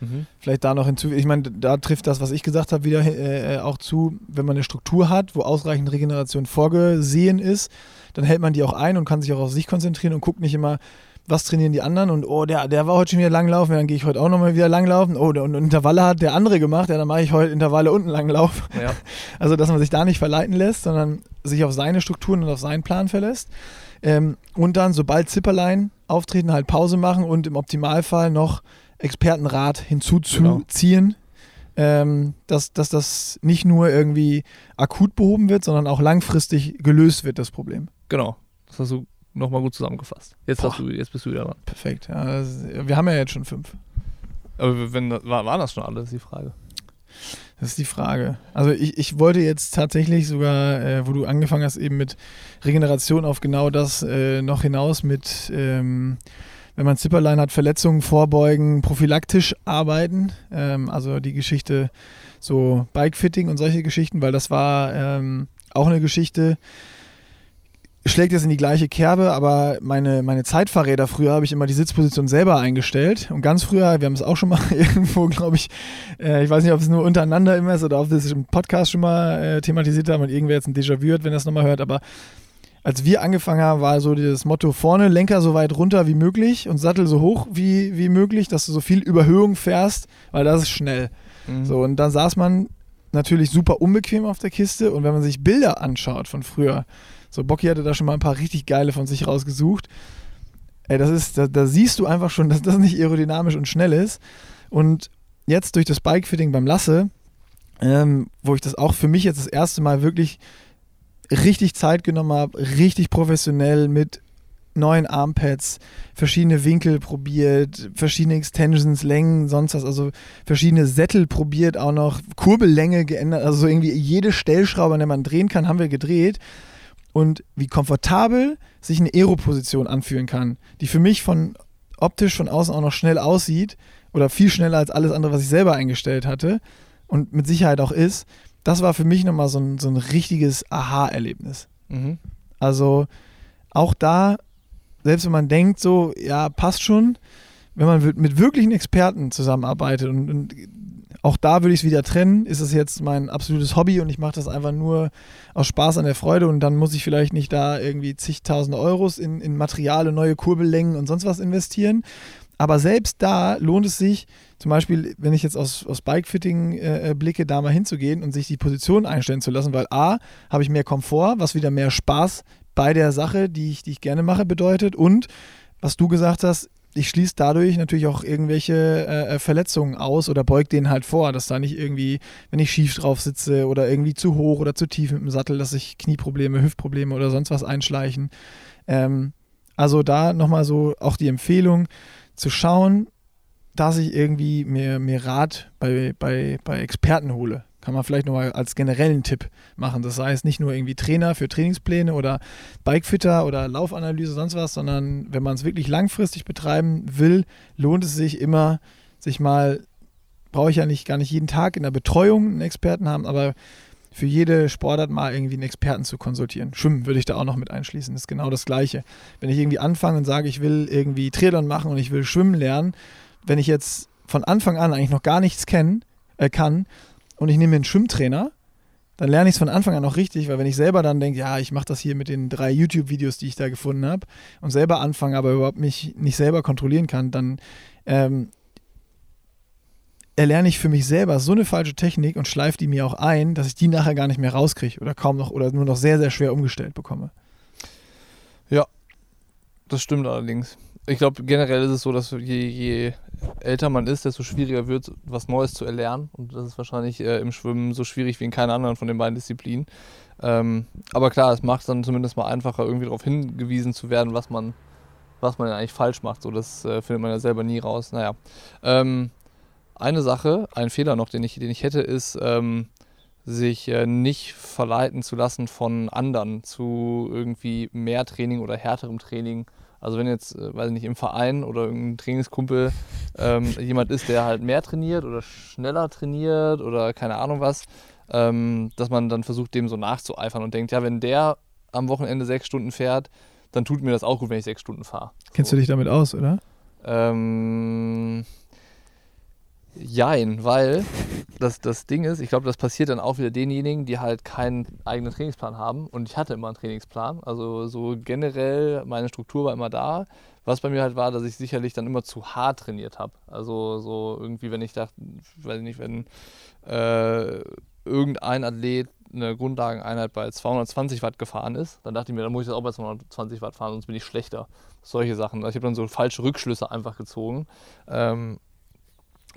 Mhm. Vielleicht da noch hinzu. Ich meine, da trifft das, was ich gesagt habe, wieder äh, auch zu, wenn man eine Struktur hat, wo ausreichend Regeneration vorgesehen ist, dann hält man die auch ein und kann sich auch auf sich konzentrieren und guckt nicht immer, was trainieren die anderen und oh, der, der war heute schon wieder langlaufen, ja, dann gehe ich heute auch nochmal wieder langlaufen. Oh, und Intervalle hat der andere gemacht, ja, dann mache ich heute Intervalle und einen Langlauf. Ja. Also, dass man sich da nicht verleiten lässt, sondern sich auf seine Strukturen und auf seinen Plan verlässt. Ähm, und dann, sobald Zipperlein auftreten, halt Pause machen und im Optimalfall noch Expertenrat hinzuzuziehen. Ähm, dass, dass das nicht nur irgendwie akut behoben wird, sondern auch langfristig gelöst wird, das Problem. Genau. Das hast du nochmal gut zusammengefasst. Jetzt, hast du, jetzt bist du wieder dran. Perfekt. Ja, das, wir haben ja jetzt schon fünf. Aber wenn, war, waren das schon alle, ist die Frage. Das ist die Frage. Also ich, ich wollte jetzt tatsächlich sogar, äh, wo du angefangen hast, eben mit Regeneration auf genau das äh, noch hinaus mit, ähm, wenn man Zipperlein hat, Verletzungen vorbeugen, prophylaktisch arbeiten. Ähm, also die Geschichte so Bikefitting und solche Geschichten, weil das war ähm, auch eine Geschichte, schlägt jetzt in die gleiche Kerbe, aber meine, meine Zeitfahrräder früher habe ich immer die Sitzposition selber eingestellt. Und ganz früher, wir haben es auch schon mal irgendwo, glaube ich, äh, ich weiß nicht, ob es nur untereinander immer ist oder ob wir es im Podcast schon mal äh, thematisiert haben und irgendwer jetzt ein Déjà-vu hat, wenn er es nochmal hört, aber als wir angefangen haben, war so das Motto vorne, Lenker so weit runter wie möglich und Sattel so hoch wie, wie möglich, dass du so viel Überhöhung fährst, weil das ist schnell. Mhm. So, und dann saß man natürlich super unbequem auf der Kiste und wenn man sich Bilder anschaut von früher, so Bocky hatte da schon mal ein paar richtig geile von sich rausgesucht. Ey, das ist, da, da siehst du einfach schon, dass das nicht aerodynamisch und schnell ist. Und jetzt durch das Bikefitting beim Lasse, ähm, wo ich das auch für mich jetzt das erste Mal wirklich richtig Zeit genommen habe, richtig professionell mit neuen Armpads, verschiedene Winkel probiert, verschiedene Extensions, Längen, sonst was, also verschiedene Sättel probiert, auch noch Kurbellänge geändert, also so irgendwie jede Stellschraube, an der man drehen kann, haben wir gedreht und wie komfortabel sich eine Aero-Position anfühlen kann, die für mich von optisch von außen auch noch schnell aussieht oder viel schneller als alles andere, was ich selber eingestellt hatte und mit Sicherheit auch ist, das war für mich nochmal so ein, so ein richtiges Aha-Erlebnis. Mhm. Also auch da selbst wenn man denkt, so, ja, passt schon, wenn man mit wirklichen Experten zusammenarbeitet und, und auch da würde ich es wieder trennen. Ist es jetzt mein absolutes Hobby und ich mache das einfach nur aus Spaß an der Freude und dann muss ich vielleicht nicht da irgendwie zigtausend Euros in, in Material neue Kurbellängen und sonst was investieren. Aber selbst da lohnt es sich, zum Beispiel, wenn ich jetzt aus, aus Bikefitting äh, blicke, da mal hinzugehen und sich die Position einstellen zu lassen, weil A, habe ich mehr Komfort, was wieder mehr Spaß bei der Sache, die ich, die ich gerne mache, bedeutet. Und was du gesagt hast, ich schließe dadurch natürlich auch irgendwelche äh, äh, Verletzungen aus oder beug denen halt vor, dass da nicht irgendwie, wenn ich schief drauf sitze oder irgendwie zu hoch oder zu tief mit dem Sattel, dass sich Knieprobleme, Hüftprobleme oder sonst was einschleichen. Ähm, also da nochmal so auch die Empfehlung zu schauen, dass ich irgendwie mir, mir Rat bei, bei, bei Experten hole. Kann man vielleicht nochmal als generellen Tipp machen. Das heißt nicht nur irgendwie Trainer für Trainingspläne oder Bikefitter oder Laufanalyse, sonst was, sondern wenn man es wirklich langfristig betreiben will, lohnt es sich immer, sich mal, brauche ich ja nicht gar nicht jeden Tag in der Betreuung einen Experten haben, aber für jede Sportart mal irgendwie einen Experten zu konsultieren. Schwimmen würde ich da auch noch mit einschließen. Das ist genau das Gleiche. Wenn ich irgendwie anfange und sage, ich will irgendwie Triathlon machen und ich will schwimmen lernen, wenn ich jetzt von Anfang an eigentlich noch gar nichts kennen, äh, kann, und ich nehme mir einen Schwimmtrainer, dann lerne ich es von Anfang an auch richtig, weil wenn ich selber dann denke, ja, ich mache das hier mit den drei YouTube-Videos, die ich da gefunden habe und selber anfange, aber überhaupt mich nicht selber kontrollieren kann, dann ähm, erlerne ich für mich selber so eine falsche Technik und schleife die mir auch ein, dass ich die nachher gar nicht mehr rauskriege oder kaum noch oder nur noch sehr, sehr schwer umgestellt bekomme. Ja, das stimmt allerdings ich glaube, generell ist es so, dass je, je, älter man ist, desto schwieriger wird, was Neues zu erlernen. Und das ist wahrscheinlich äh, im Schwimmen so schwierig wie in keiner anderen von den beiden Disziplinen. Ähm, aber klar, es macht es dann zumindest mal einfacher, irgendwie darauf hingewiesen zu werden, was man, was man denn eigentlich falsch macht. So, das äh, findet man ja selber nie raus. Naja. Ähm, eine Sache, ein Fehler noch, den ich, den ich hätte, ist, ähm, sich äh, nicht verleiten zu lassen von anderen zu irgendwie mehr Training oder härterem Training also wenn jetzt, äh, weiß ich nicht, im Verein oder irgendein Trainingskumpel ähm, jemand ist, der halt mehr trainiert oder schneller trainiert oder keine Ahnung was, ähm, dass man dann versucht, dem so nachzueifern und denkt, ja, wenn der am Wochenende sechs Stunden fährt, dann tut mir das auch gut, wenn ich sechs Stunden fahre. So. Kennst du dich damit aus, oder? Ähm, Jein, weil das, das Ding ist, ich glaube, das passiert dann auch wieder denjenigen, die halt keinen eigenen Trainingsplan haben. Und ich hatte immer einen Trainingsplan. Also so generell, meine Struktur war immer da. Was bei mir halt war, dass ich sicherlich dann immer zu hart trainiert habe. Also so irgendwie, wenn ich dachte, weiß ich nicht, wenn äh, irgendein Athlet eine Grundlageneinheit bei 220 Watt gefahren ist, dann dachte ich mir, dann muss ich das auch bei 220 Watt fahren, sonst bin ich schlechter. Solche Sachen. Ich habe dann so falsche Rückschlüsse einfach gezogen. Ähm,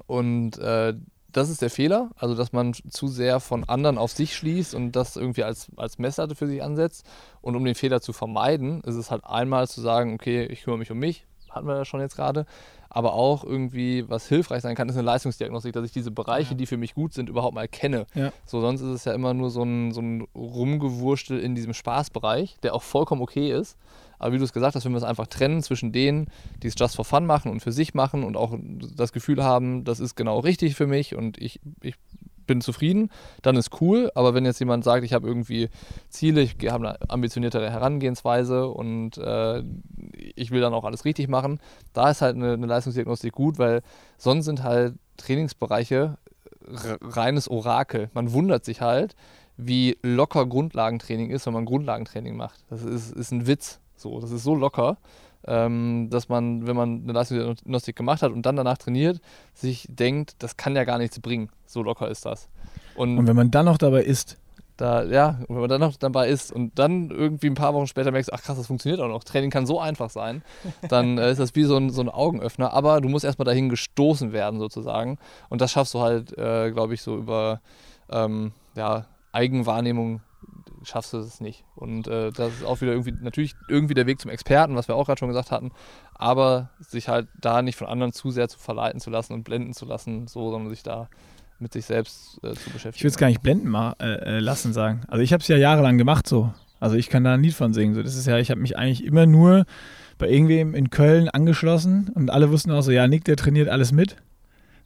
und äh, das ist der Fehler, also dass man zu sehr von anderen auf sich schließt und das irgendwie als, als Messlatte für sich ansetzt. Und um den Fehler zu vermeiden, ist es halt einmal zu sagen, okay, ich kümmere mich um mich, hatten wir ja schon jetzt gerade, aber auch irgendwie, was hilfreich sein kann, ist eine Leistungsdiagnostik, dass ich diese Bereiche, ja. die für mich gut sind, überhaupt mal kenne. Ja. So, sonst ist es ja immer nur so ein, so ein Rumgewurstel in diesem Spaßbereich, der auch vollkommen okay ist. Aber wie du es gesagt hast, wenn wir es einfach trennen zwischen denen, die es just for fun machen und für sich machen und auch das Gefühl haben, das ist genau richtig für mich und ich, ich bin zufrieden, dann ist cool. Aber wenn jetzt jemand sagt, ich habe irgendwie Ziele, ich habe eine ambitioniertere Herangehensweise und äh, ich will dann auch alles richtig machen, da ist halt eine, eine Leistungsdiagnostik gut, weil sonst sind halt Trainingsbereiche reines Orakel. Man wundert sich halt, wie locker Grundlagentraining ist, wenn man Grundlagentraining macht. Das ist, ist ein Witz. So, das ist so locker, ähm, dass man, wenn man eine Leistungsdiagnostik gemacht hat und dann danach trainiert, sich denkt, das kann ja gar nichts bringen. So locker ist das. Und, und wenn man dann noch dabei ist, da, ja, wenn man dann noch dabei ist und dann irgendwie ein paar Wochen später merkst, ach krass, das funktioniert auch noch, Training kann so einfach sein, dann äh, ist das wie so ein, so ein Augenöffner, aber du musst erstmal dahin gestoßen werden sozusagen. Und das schaffst du halt, äh, glaube ich, so über ähm, ja, Eigenwahrnehmung schaffst du es nicht. Und äh, das ist auch wieder irgendwie, natürlich irgendwie der Weg zum Experten, was wir auch gerade schon gesagt hatten, aber sich halt da nicht von anderen zu sehr zu verleiten zu lassen und blenden zu lassen, so, sondern sich da mit sich selbst äh, zu beschäftigen. Ich würde es gar nicht blenden mal, äh, äh, lassen sagen. Also ich habe es ja jahrelang gemacht so. Also ich kann da ein Lied von singen. So. Das ist ja, ich habe mich eigentlich immer nur bei irgendwem in Köln angeschlossen und alle wussten auch so, ja, Nick, der trainiert alles mit.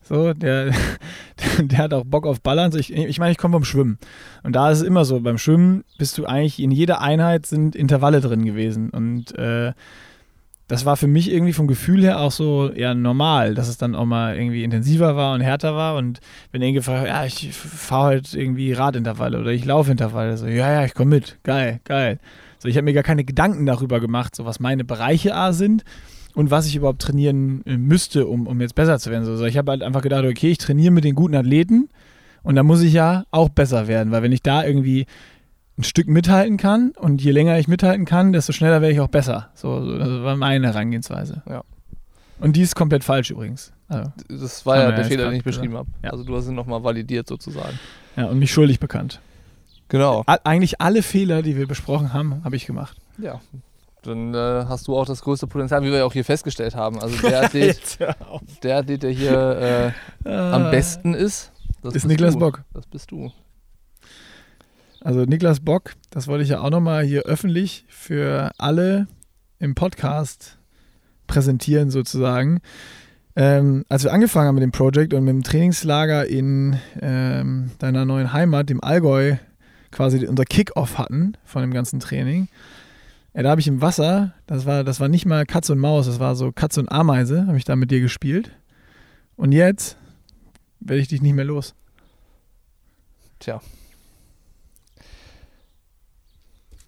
So, der, der hat auch Bock auf Ballern. Ich, ich meine, ich komme vom Schwimmen. Und da ist es immer so, beim Schwimmen bist du eigentlich, in jeder Einheit sind Intervalle drin gewesen. Und äh, das war für mich irgendwie vom Gefühl her auch so eher normal, dass es dann auch mal irgendwie intensiver war und härter war. Und wenn irgendwie gefragt ja, ich fahre heute irgendwie Radintervalle oder ich laufe Intervalle, so, ja, ja, ich komme mit, geil, geil. So, ich habe mir gar keine Gedanken darüber gemacht, so was meine Bereiche A sind und was ich überhaupt trainieren äh, müsste, um, um jetzt besser zu werden. So, ich habe halt einfach gedacht, okay, ich trainiere mit den guten Athleten und da muss ich ja auch besser werden, weil wenn ich da irgendwie ein Stück mithalten kann und je länger ich mithalten kann, desto schneller werde ich auch besser. So, so das war meine Herangehensweise. Ja. Und die ist komplett falsch übrigens. Also, das war ja der Fehler, den ich beschrieben habe. Ja. Also du hast ihn nochmal validiert sozusagen. ja, und mich schuldig bekannt. Genau. A eigentlich alle Fehler, die wir besprochen haben, habe ich gemacht. Ja. Dann äh, hast du auch das größte Potenzial, wie wir ja auch hier festgestellt haben. Also der Athlet, der, Athlet der hier äh, am besten ist, das Ist Niklas du. Bock. Das bist du. Also Niklas Bock, das wollte ich ja auch nochmal hier öffentlich für alle im Podcast präsentieren sozusagen. Ähm, als wir angefangen haben mit dem Projekt und mit dem Trainingslager in ähm, deiner neuen Heimat, dem Allgäu, quasi unser Kick-Off hatten von dem ganzen Training, ja, da habe ich im Wasser, das war, das war nicht mal Katz und Maus, das war so Katz und Ameise, habe ich da mit dir gespielt. Und jetzt werde ich dich nicht mehr los. Tja.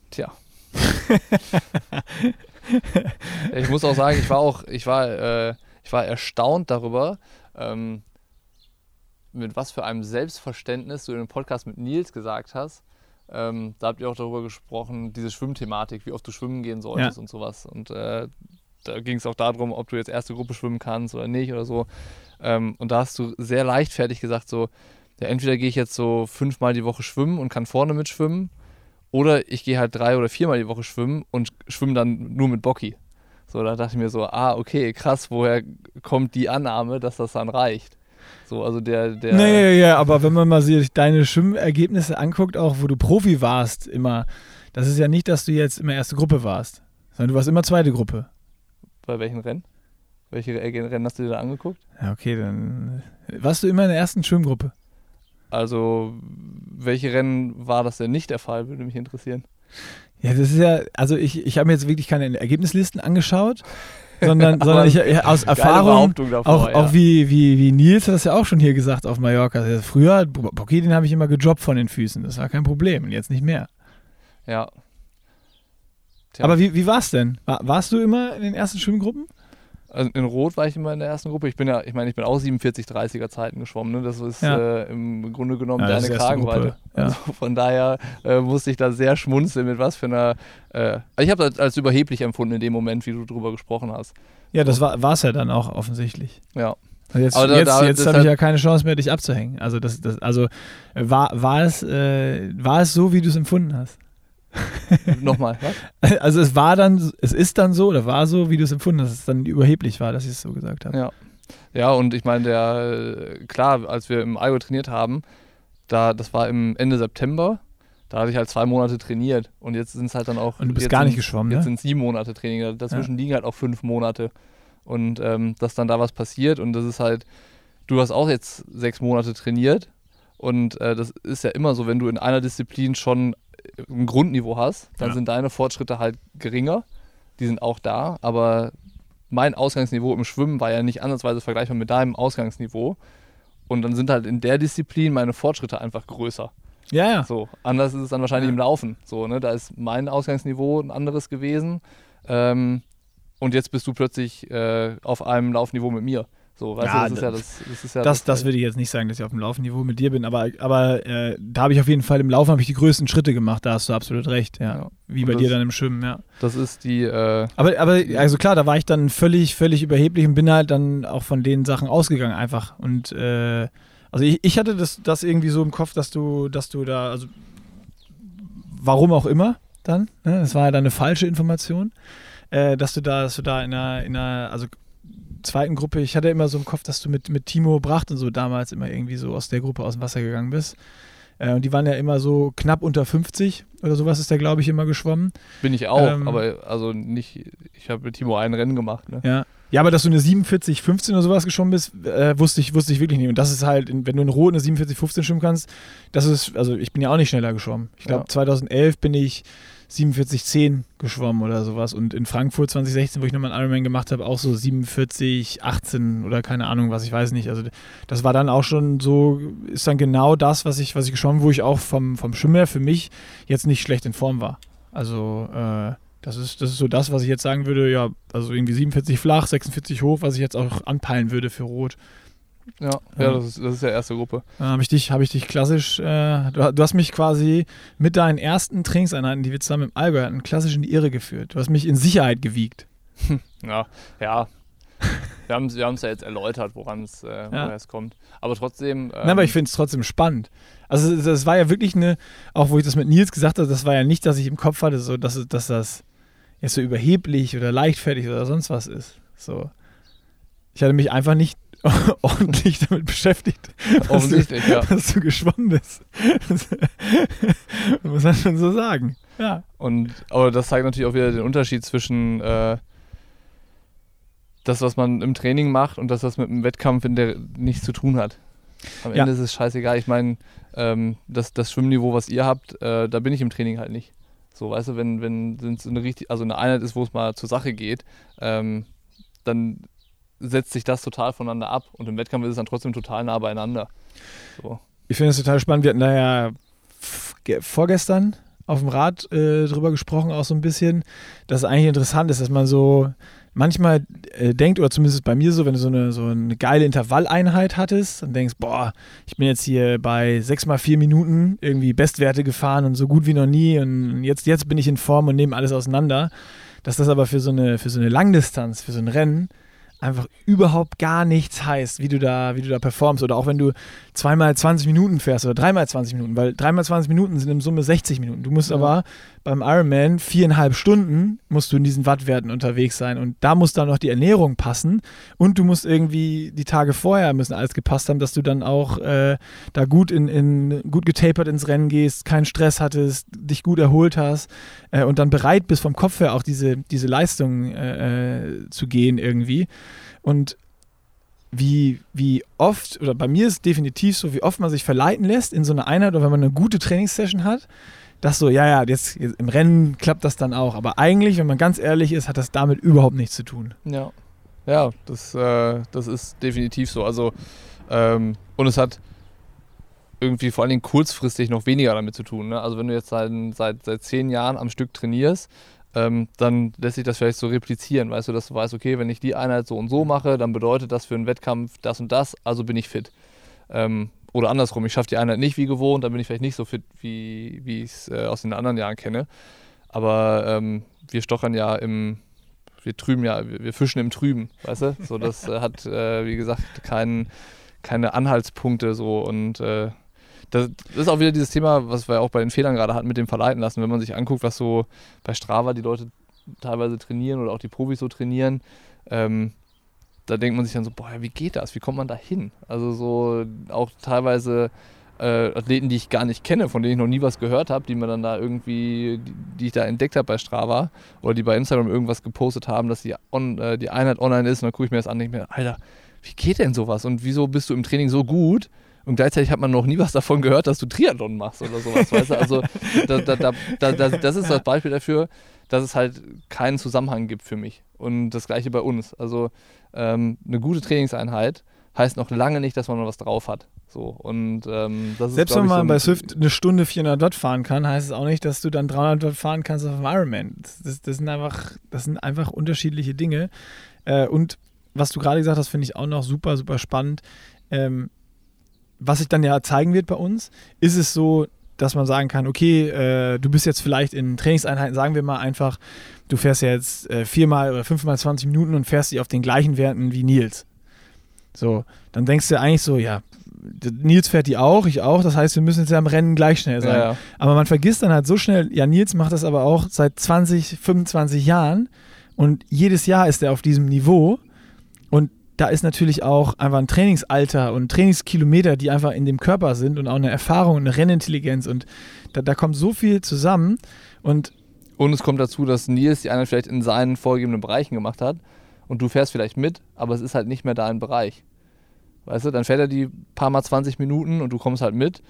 Tja. ich muss auch sagen, ich war auch, ich war, äh, ich war erstaunt darüber, ähm, mit was für einem Selbstverständnis du in dem Podcast mit Nils gesagt hast. Ähm, da habt ihr auch darüber gesprochen, diese Schwimmthematik, wie oft du schwimmen gehen solltest Ja. und sowas. Und äh, da ging es auch darum, ob du jetzt erste Gruppe schwimmen kannst oder nicht oder so. Ähm, und da hast du sehr leichtfertig gesagt, so, ja, entweder gehe ich jetzt so fünfmal die Woche schwimmen und kann vorne mitschwimmen, oder ich gehe halt drei oder viermal die Woche schwimmen und schwimme dann nur mit Bocki. So, da dachte ich mir so, ah, okay, krass, woher kommt die Annahme, dass das dann reicht? So, also der, der. Naja, ja, aber wenn man mal sich deine Schwimmergebnisse anguckt, auch wo du Profi warst, immer, das ist ja nicht, dass du jetzt immer erste Gruppe warst, sondern du warst immer zweite Gruppe. Bei welchen Rennen? Welche Rennen hast du dir da angeguckt? Ja, okay, dann warst du immer in der ersten Schwimmgruppe. Also, welche Rennen war das denn nicht der Fall, würde mich interessieren. Ja, das ist ja, also ich, ich habe mir jetzt wirklich keine Ergebnislisten angeschaut, sondern, sondern ich, aus Erfahrung, davor, auch, ja. auch wie, wie, wie Nils hat das ja auch schon hier gesagt auf Mallorca. Also früher, Bocky, den habe ich immer gejobbt von den Füßen, das war kein Problem und jetzt nicht mehr. Ja. Tja. Aber wie, wie war es denn? War, warst du immer in den ersten Schwimmgruppen? Also in Rot war ich immer in der ersten Gruppe. Ich bin ja, ich meine, ich bin auch 47, 30er Zeiten geschwommen. Ne? Das ist Ja. äh, im Grunde genommen Ja, deine Kragenweite. Ja. Also von daher äh, musste ich da sehr schmunzeln, mit was für einer. Äh, also ich habe das als überheblich empfunden in dem Moment, wie du drüber gesprochen hast. Ja, das war es ja dann auch offensichtlich. Ja. Also jetzt da- jetzt, da- jetzt habe ich ja keine Chance mehr, dich abzuhängen. Also, das, das, also war, war, es, äh, war es so, wie du es empfunden hast? Nochmal, was? Also es war dann, es ist dann so oder war so, wie du es empfunden hast, dass es dann überheblich war, dass ich es so gesagt habe. Ja. Ja, und ich meine, der, klar, als wir im Allgäu trainiert haben, da, das war im Ende September, da hatte ich halt zwei Monate trainiert und jetzt sind es halt dann auch. Und du bist gar nicht sind's- geschwommen, Jetzt ne? sind es sieben Monate Training, dazwischen liegen halt auch fünf Monate. Und ähm, dass dann da was passiert und das ist halt, du hast auch jetzt sechs Monate trainiert und äh, das ist ja immer so, wenn du in einer Disziplin schon ein Grundniveau hast, dann Ja. sind deine Fortschritte halt geringer. Die sind auch da, aber mein Ausgangsniveau im Schwimmen war ja nicht ansatzweise vergleichbar mit deinem Ausgangsniveau. Und dann sind halt in der Disziplin meine Fortschritte einfach größer. Ja, ja. So, anders ist es dann wahrscheinlich Ja. im Laufen. So, ne? Da ist mein Ausgangsniveau ein anderes gewesen. Ähm, und jetzt bist du plötzlich äh, auf einem Laufniveau mit mir. So, weißt Ja, du, das ist ja das. Das, ist ja Das, das würde ich jetzt nicht sagen, dass ich auf dem Laufniveau mit dir bin, aber, aber äh, da habe ich auf jeden Fall im Laufen ich die größten Schritte gemacht, da hast du absolut recht, ja. Ja. Wie Und bei das- dir dann im Schwimmen, ja. das ist die. Äh, Aber, aber also klar, da war ich dann völlig, völlig überheblich und bin halt dann auch von den Sachen ausgegangen einfach. Und äh, also ich, ich hatte das, das irgendwie so im Kopf, dass du, dass du da, also warum auch immer dann, ne? das war ja dann eine falsche Information, äh, dass du da, dass du da in einer, in einer, also zweiten Gruppe, ich hatte immer so im Kopf, dass du mit, mit Timo Bracht und so damals immer irgendwie so aus der Gruppe aus dem Wasser gegangen bist. Äh, und die waren ja immer so knapp unter 50 oder sowas ist der, glaube ich, immer geschwommen. bin ich auch, Ähm, aber also nicht. Ich habe mit Timo ein Rennen gemacht. Ne? Ja. Ja, aber dass du eine 47, 15 oder sowas geschwommen bist, äh, wusste, ich, wusste ich wirklich nicht. Und das ist halt, wenn du in Rot eine 47, 15 schwimmen kannst, das ist, also ich bin ja auch nicht schneller geschwommen. Ich glaube, Ja. 2011 bin ich 47,10 geschwommen oder sowas. Und in Frankfurt 2016, wo ich nochmal einen Ironman gemacht habe, auch so 47,18 oder keine Ahnung, was ich weiß nicht. Also das war dann auch schon so, ist dann genau das, was ich, was ich geschwommen, wo ich auch vom, vom Schwimmer für mich jetzt nicht schlecht in Form war. Also äh, das ist, das ist so das, was ich jetzt sagen würde, ja, also irgendwie 47 flach, 46 hoch, was ich jetzt auch anpeilen würde für Rot. Ja, ja, das ist, das ist ja erste Gruppe. Dann habe ich dich, habe ich dich klassisch, äh, du, du, hast mich quasi mit deinen ersten Trainingseinheiten, die wir zusammen im Allgäu hatten, klassisch in die Irre geführt. Du hast mich in Sicherheit gewiegt. Ja, ja. Wir haben wir es ja jetzt erläutert, woran es äh, ja. kommt. Aber trotzdem. Ähm, Nein, aber ich finde es trotzdem spannend. Also das war ja wirklich eine, auch wo ich das mit Nils gesagt habe, das war ja nicht, dass ich im Kopf hatte, so dass, dass das jetzt so überheblich oder leichtfertig oder sonst was ist. So. Ich hatte mich einfach nicht ordentlich damit beschäftigt, Offensichtlich, du, ja. dass du geschwommen bist. muss man schon so sagen. Ja. Und, aber das zeigt natürlich auch wieder den Unterschied zwischen äh, das, was man im Training macht und das, was mit dem Wettkampf in der nichts zu tun hat. Am Ende ist es scheißegal. Ich meine, ähm, das, das Schwimmniveau, was ihr habt, äh, da bin ich im Training halt nicht. So, weißt du, wenn, wenn es eine richtig, also eine Einheit ist, wo es mal zur Sache geht, ähm, dann setzt sich das total voneinander ab. Und im Wettkampf ist es dann trotzdem total nah beieinander. So. Ich finde es total spannend. Wir hatten da ja vorgestern auf dem Rad äh, drüber gesprochen, auch so ein bisschen, dass es eigentlich interessant ist, dass man so manchmal äh, denkt, oder zumindest bei mir so, wenn du so eine, so eine geile Intervalleinheit hattest und denkst, boah, ich bin jetzt hier bei 6 mal 4 Minuten irgendwie Bestwerte gefahren und so gut wie noch nie und jetzt, jetzt bin ich in Form und nehme alles auseinander. Dass das aber für so eine, für so eine Langdistanz, für so ein Rennen einfach überhaupt gar nichts heißt, wie du da, wie du da performst. Oder auch wenn du zweimal 20 Minuten fährst oder dreimal 20 Minuten, weil dreimal 20 Minuten sind in Summe 60 Minuten. Du musst ja. aber beim Ironman viereinhalb Stunden musst du in diesen Wattwerten unterwegs sein und da muss dann noch die Ernährung passen und du musst irgendwie die Tage vorher müssen alles gepasst haben, dass du dann auch äh, da gut in, in gut getapert ins Rennen gehst, keinen Stress hattest, dich gut erholt hast äh, und dann bereit bist vom Kopf her auch diese, diese Leistung äh, äh zu gehen irgendwie und wie, wie oft, oder bei mir ist es definitiv so, wie oft man sich verleiten lässt in so einer Einheit oder wenn man eine gute Trainingssession hat, dass so, ja, ja, jetzt, jetzt, im Rennen klappt das dann auch. Aber eigentlich, wenn man ganz ehrlich ist, hat das damit überhaupt nichts zu tun. Ja, ja, das, äh, das ist definitiv so. Also, ähm, und es hat irgendwie vor allen Dingen kurzfristig noch weniger damit zu tun. Ne? Also wenn du jetzt seit, seit, seit zehn Jahren am Stück trainierst, ähm, dann lässt sich das vielleicht so replizieren, weißt du, dass du weißt, okay, wenn ich die Einheit so und so mache, dann bedeutet das für einen Wettkampf das und das, also bin ich fit. Ähm, oder andersrum, ich schaffe die Einheit nicht wie gewohnt, dann bin ich vielleicht nicht so fit, wie, wie ich es äh, aus den anderen Jahren kenne. Aber ähm, wir stochern ja im, wir trüben ja, wir, wir, fischen im Trüben, weißt du? So, das äh, hat, äh, wie gesagt, kein, keine Anhaltspunkte so und äh, das, ist auch wieder dieses Thema, was wir auch bei den Fehlern gerade hatten, mit dem Verleiten lassen. Wenn man sich anguckt, was so bei Strava die Leute teilweise trainieren oder auch die Profis so trainieren, ähm, da denkt man sich dann so, boah, wie geht das? Wie kommt man da hin? Also so auch teilweise äh, Athleten, die ich gar nicht kenne, von denen ich noch nie was gehört habe, die mir dann da irgendwie, die, die ich da entdeckt habe bei Strava oder die bei Instagram irgendwas gepostet haben, dass die, on, äh, die Einheit online ist und dann gucke ich mir das an und denke mir, Alter, wie geht denn sowas und wieso bist du im Training so gut? Und gleichzeitig hat man noch nie was davon gehört, dass du Triathlon machst oder sowas, weißt du? Also da, da, da, das ist das Beispiel dafür, dass es halt keinen Zusammenhang gibt für mich. Und das gleiche bei uns. Also ähm, eine gute Trainingseinheit heißt noch lange nicht, dass man noch was drauf hat. So, und, ähm, Selbst ist, wenn man so bei Swift eine Stunde 400 Watt fahren kann, heißt es auch nicht, dass du dann 300 Watt fahren kannst auf dem Ironman. Das, das, sind, einfach, das sind einfach unterschiedliche Dinge. Äh, und was du gerade gesagt hast, finde ich auch noch super, super spannend. Ähm, was sich dann ja zeigen wird bei uns, ist es so, dass man sagen kann, okay, äh, du bist jetzt vielleicht in Trainingseinheiten, sagen wir mal einfach, du fährst jetzt äh, viermal oder fünfmal 20 Minuten und fährst dich auf den gleichen Werten wie Nils. So, dann denkst du eigentlich so, ja, Nils fährt die auch, ich auch, das heißt, wir müssen jetzt ja am Rennen gleich schnell sein. Ja, ja. Aber man vergisst dann halt so schnell, ja, Nils macht das aber auch seit 20, 25 Jahren und jedes Jahr ist er auf diesem Niveau und da ist natürlich auch einfach ein Trainingsalter und Trainingskilometer, die einfach in dem Körper sind und auch eine Erfahrung, eine Rennintelligenz und da, da kommt so viel zusammen und und es kommt dazu, dass Nils die Einheit vielleicht in seinen vorgegebenen Bereichen gemacht hat und du fährst vielleicht mit, aber es ist halt nicht mehr dein Bereich. Weißt du, dann fährt er die paar Mal 20 Minuten und du kommst halt mit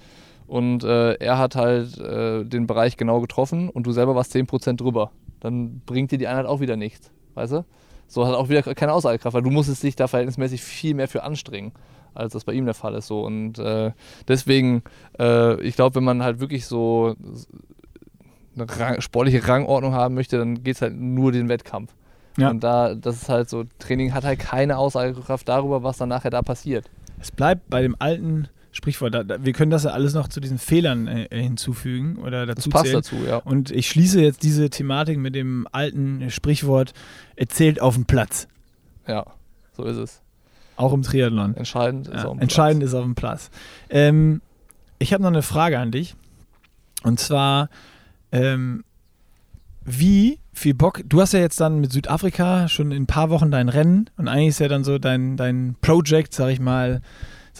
und äh, er hat halt äh, den Bereich genau getroffen und du selber warst 10% drüber. Dann bringt dir die Einheit auch wieder nichts, weißt du? So hat auch wieder keine Aussagekraft, weil du musstest dich da verhältnismäßig viel mehr für anstrengen, als das bei ihm der Fall ist. So. Und äh, deswegen, äh, ich glaube, wenn man halt wirklich so eine Rang, sportliche Rangordnung haben möchte, dann geht es halt nur den Wettkampf. Ja. Und da, das ist halt so, Training hat halt keine Aussagekraft darüber, was dann nachher da passiert. Es bleibt bei dem alten Sprichwort. Da, da, wir können das ja alles noch zu diesen Fehlern äh, hinzufügen oder dazu das passt dazu, ja. Und ich schließe jetzt diese Thematik mit dem alten Sprichwort: erzählt auf dem Platz. Ja, so ist es. Auch im Triathlon. Entscheidend ist, ja, auf, dem entscheidend ist auf dem Platz. Ähm, ich habe noch eine Frage an dich. Und zwar, ähm, wie viel Bock, du hast ja jetzt dann mit Südafrika schon in ein paar Wochen dein Rennen und eigentlich ist ja dann so dein, dein Project, sag ich mal,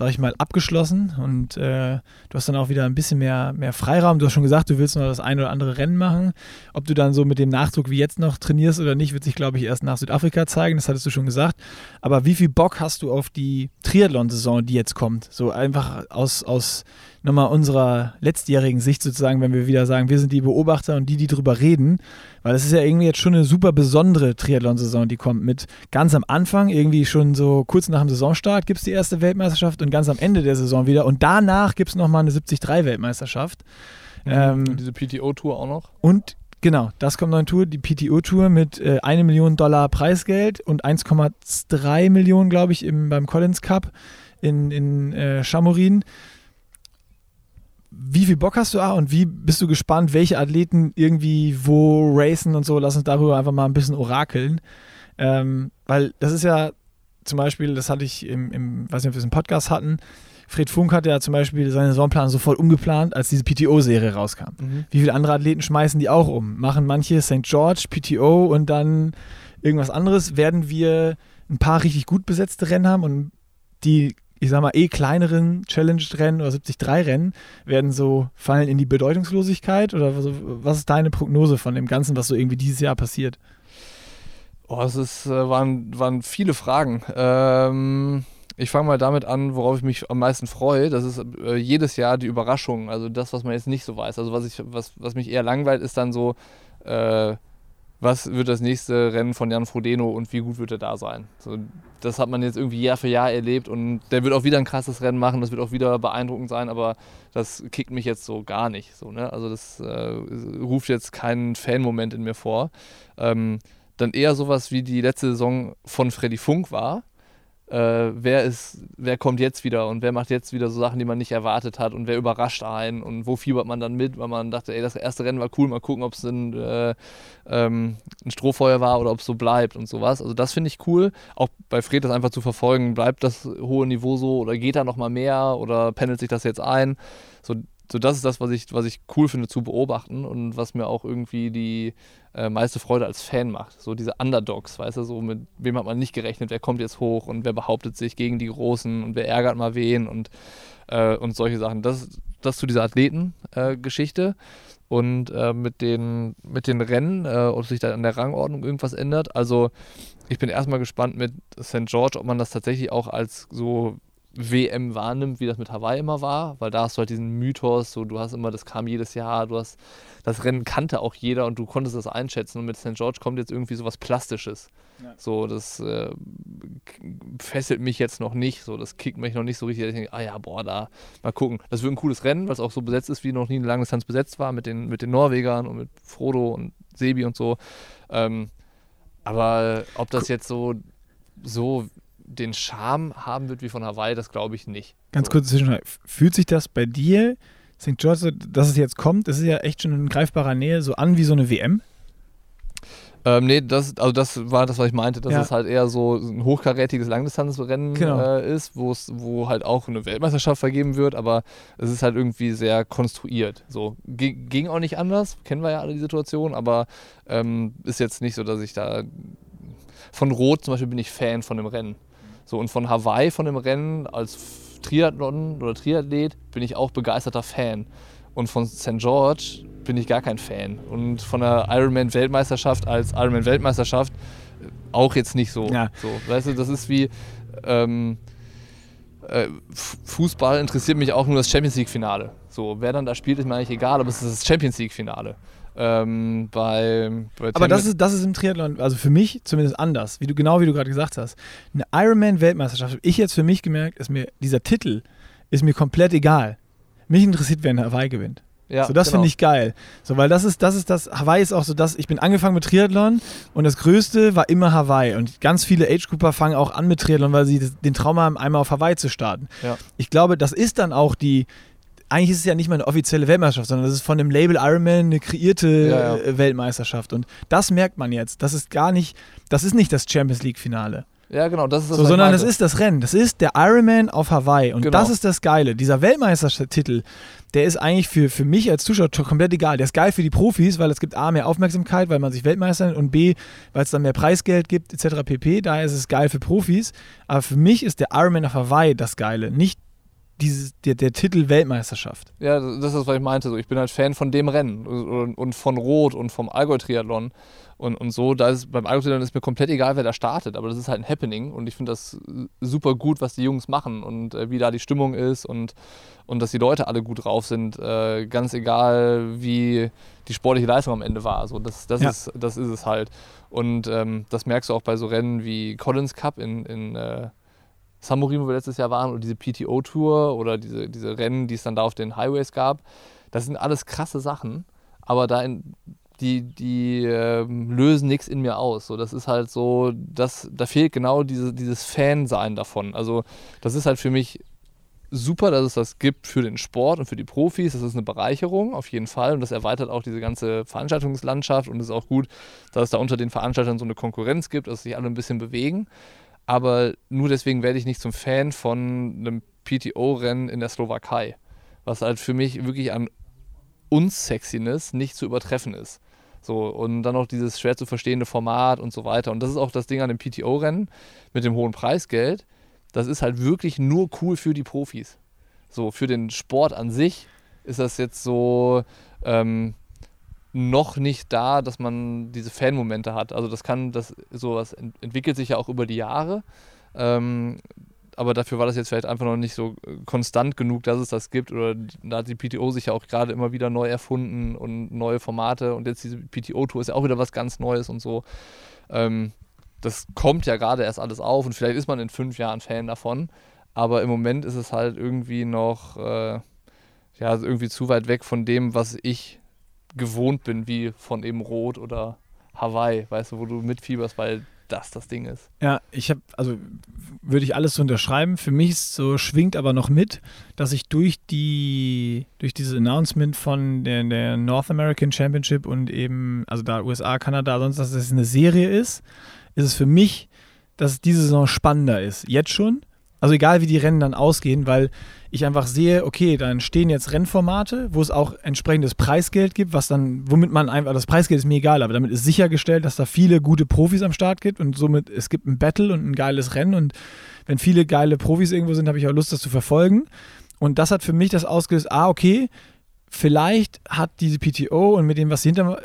sag ich mal, abgeschlossen und äh, du hast dann auch wieder ein bisschen mehr, mehr Freiraum. Du hast schon gesagt, du willst noch das ein oder andere Rennen machen. Ob du dann so mit dem Nachdruck wie jetzt noch trainierst oder nicht, wird sich, glaube ich, erst nach Südafrika zeigen. Das hattest du schon gesagt. Aber wie viel Bock hast du auf die Triathlon-Saison, die jetzt kommt? So einfach aus, aus nochmal unserer letztjährigen Sicht sozusagen, wenn wir wieder sagen, wir sind die Beobachter und die, die drüber reden, weil es ist ja irgendwie jetzt schon eine super besondere Triathlon-Saison, die kommt mit ganz am Anfang, irgendwie schon so kurz nach dem Saisonstart gibt es die erste Weltmeisterschaft und ganz am Ende der Saison wieder und danach gibt es nochmal eine 73-Weltmeisterschaft. Mhm. Ähm, und diese PTO-Tour auch noch? Und Genau, das kommt noch in Tour, die PTO-Tour mit äh, 1 Million Dollar Preisgeld und 1,3 Millionen, glaube ich, im, beim Collins Cup in, in äh, Chamorin wie viel Bock hast du ah, und wie bist du gespannt, welche Athleten irgendwie wo racen und so? Lass uns darüber einfach mal ein bisschen orakeln. Ähm, weil das ist ja zum Beispiel, das hatte ich im, im weiß nicht, ob wir es im Podcast hatten, Fred Funk hat ja zum Beispiel seine Saisonplan sofort umgeplant, als diese PTO-Serie rauskam. Mhm. Wie viele andere Athleten schmeißen die auch um? Machen manche St. George, PTO und dann irgendwas anderes? Werden wir ein paar richtig gut besetzte Rennen haben und die ich sag mal, eh kleineren Challenge-Rennen oder 73-Rennen werden so fallen in die Bedeutungslosigkeit? Oder was, was, ist deine Prognose von dem Ganzen, was so irgendwie dieses Jahr passiert? Oh, es ist, äh, waren, waren viele Fragen. Ähm, ich fange mal damit an, worauf ich mich am meisten freue. Das ist äh, jedes Jahr die Überraschung, also das, was man jetzt nicht so weiß. Also was, ich, was, was mich eher langweilt, ist dann so, äh, was wird das nächste Rennen von Jan Frodeno und wie gut wird er da sein? So, das hat man jetzt irgendwie Jahr für Jahr erlebt und der wird auch wieder ein krasses Rennen machen, das wird auch wieder beeindruckend sein, aber das kickt mich jetzt so gar nicht. So, ne? Also das äh, ruft jetzt keinen Fan-Moment in mir vor. Ähm, dann eher sowas wie die letzte Saison von Freddy Funk war, äh, wer ist, wer kommt jetzt wieder und wer macht jetzt wieder so Sachen, die man nicht erwartet hat und wer überrascht einen und wo fiebert man dann mit, weil man dachte, ey, das erste Rennen war cool, mal gucken, ob es ein, äh, ähm, ein Strohfeuer war oder ob es so bleibt und sowas. Also das finde ich cool. Auch bei Fred das einfach zu verfolgen, bleibt das hohe Niveau so oder geht da nochmal mehr oder pendelt sich das jetzt ein? So, so das ist das, was ich, was ich cool finde zu beobachten und was mir auch irgendwie die äh, meiste Freude als Fan macht. So diese Underdogs, weißt du, so mit wem hat man nicht gerechnet, wer kommt jetzt hoch und wer behauptet sich gegen die Großen und wer ärgert mal wen und, äh, und solche Sachen. Das, das zu dieser Athletengeschichte. Äh, und mit, den, mit den Rennen, äh, ob sich da an der Rangordnung irgendwas ändert. Also ich bin erstmal gespannt mit St. George, ob man das tatsächlich auch als so WM wahrnimmt, wie das mit Hawaii immer war, weil da hast du halt diesen Mythos, so du hast immer, das kam jedes Jahr, du hast, das Rennen kannte auch jeder und du konntest das einschätzen und mit St. George kommt jetzt irgendwie so was Plastisches. Ja. So, das äh, fesselt mich jetzt noch nicht, so, das kickt mich noch nicht so richtig, ich denke, ah ja, boah, da, mal gucken. Das wird ein cooles Rennen, weil es auch so besetzt ist, wie noch nie eine lange Distanz besetzt war, mit den, mit den Norwegern und mit Frodo und Sebi und so. Ähm, aber ob das jetzt so, so den Charme haben wird wie von Hawaii, das glaube ich nicht. Ganz so. kurz Zwischenfrage. Fühlt sich das bei dir, St. George, dass es jetzt kommt, das ist ja echt schon in greifbarer Nähe, so an wie so eine WM? Ähm, nee, das, also das war das, was ich meinte, dass ja. es halt eher so ein hochkarätiges Langdistanzrennen genau. äh, ist, wo halt auch eine Weltmeisterschaft vergeben wird, aber es ist halt irgendwie sehr konstruiert. So ging, ging auch nicht anders, kennen wir ja alle die Situation, aber ähm, ist jetzt nicht so, dass ich da von Rot zum Beispiel bin ich Fan von dem Rennen. So, und von Hawaii, von dem Rennen als Triathlon oder Triathlet, bin ich auch begeisterter Fan. Und von St. George bin ich gar kein Fan. Und von der Ironman-Weltmeisterschaft als Ironman-Weltmeisterschaft äh, auch jetzt nicht so. Ja. so. Weißt du, das ist wie ähm, äh, Fußball interessiert mich auch nur das Champions League-Finale. So, wer dann da spielt, ist mir eigentlich egal, aber es ist das Champions League-Finale. Ähm, bei, bei Aber das ist, das ist im Triathlon, also für mich zumindest anders, wie du, genau wie du gerade gesagt hast. Eine Ironman-Weltmeisterschaft, habe ich jetzt für mich gemerkt, ist mir, dieser Titel ist mir komplett egal. Mich interessiert, wer in Hawaii gewinnt. ja, so, das genau. finde ich geil. So, weil das ist, das ist das, Hawaii ist auch so das, ich bin angefangen mit Triathlon und das Größte war immer Hawaii. Und ganz viele Age-Grouper fangen auch an mit Triathlon, weil sie das, den Traum haben, einmal auf Hawaii zu starten. Ja. Ich glaube, das ist dann auch die, eigentlich ist es ja nicht mal eine offizielle Weltmeisterschaft, sondern das ist von dem Label Ironman eine kreierte Ja, ja. äh, Weltmeisterschaft. Und das merkt man jetzt. Das ist gar nicht, das ist nicht das Champions League-Finale. Ja, genau, das ist das, So, sondern das ist das Rennen. Das ist der Ironman auf Hawaii. Und Genau. das ist das Geile. Dieser Weltmeistertitel, der ist eigentlich für, für mich als Zuschauer komplett egal. Der ist geil für die Profis, weil es gibt A, mehr Aufmerksamkeit, weil man sich Weltmeister nennt und B, weil es dann mehr Preisgeld gibt, etc. pp. Daher ist es geil für Profis. Aber für mich ist der Ironman auf Hawaii das Geile. Nicht dieses, der, der Titel Weltmeisterschaft. Ja, das ist, was ich meinte. So, ich bin halt Fan von dem Rennen und, und von Rot und vom Allgäu-Triathlon und, und so. Da ist, beim Allgäu-Triathlon ist mir komplett egal, wer da startet, aber das ist halt ein Happening und ich finde das äh, super gut, was die Jungs machen und äh, wie da die Stimmung ist und, und dass die Leute alle gut drauf sind. Äh, ganz egal, wie die sportliche Leistung am Ende war. So, das, das, Ja. ist, das ist es halt. Und ähm, das merkst du auch bei so Rennen wie Collins Cup in, in äh, Samurin, wo wir letztes Jahr waren, oder diese PTO-Tour oder diese, diese Rennen, die es dann da auf den Highways gab. Das sind alles krasse Sachen, aber da in, die, die ähm, lösen nichts in mir aus. So, das ist halt so, das, da fehlt genau diese, dieses Fan-Sein davon. Also das ist halt für mich super, dass es das gibt für den Sport und für die Profis. Das ist eine Bereicherung auf jeden Fall und das erweitert auch diese ganze Veranstaltungslandschaft und es ist auch gut, dass es da unter den Veranstaltern so eine Konkurrenz gibt, dass sich alle ein bisschen bewegen. Aber nur deswegen werde ich nicht zum Fan von einem PTO-Rennen in der Slowakei, was halt für mich wirklich an Unsexiness nicht zu übertreffen ist. So, und dann noch dieses schwer zu verstehende Format und so weiter. Und das ist auch das Ding an dem PTO-Rennen mit dem hohen Preisgeld. Das ist halt wirklich nur cool für die Profis. So, für den Sport an sich ist das jetzt so ähm, noch nicht da, dass man diese Fan-Momente hat. Also das kann, das sowas ent entwickelt sich ja auch über die Jahre. Ähm, aber dafür war das jetzt vielleicht einfach noch nicht so äh, konstant genug, dass es das gibt. Oder da hat die PTO sich ja auch gerade immer wieder neu erfunden und neue Formate. Und jetzt diese PTO-Tour ist ja auch wieder was ganz Neues und so. Ähm, das kommt ja gerade erst alles auf und vielleicht ist man in fünf Jahren Fan davon. Aber im Moment ist es halt irgendwie noch äh, ja, irgendwie zu weit weg von dem, was ich gewohnt bin, wie von eben Rot oder Hawaii, weißt du, wo du mitfieberst, weil das das Ding ist. Ja, ich habe, also würde ich alles so unterschreiben. Für mich so, schwingt aber noch mit, dass ich durch die, durch dieses Announcement von der, der North American Championship und eben, also da USA, Kanada, sonst, dass es eine Serie ist, ist es für mich, dass es diese Saison spannender ist. Jetzt schon. Also egal wie die Rennen dann ausgehen, weil ich einfach sehe, okay, dann stehen jetzt Rennformate, wo es auch entsprechendes Preisgeld gibt, was dann, womit man einfach, das Preisgeld ist mir egal, aber damit ist sichergestellt, dass da viele gute Profis am Start gibt und somit es gibt ein Battle und ein geiles Rennen und wenn viele geile Profis irgendwo sind, habe ich auch Lust, das zu verfolgen. Und das hat für mich das ausgelöst, ah, okay, vielleicht hat diese PTO und mit dem, was sie hinter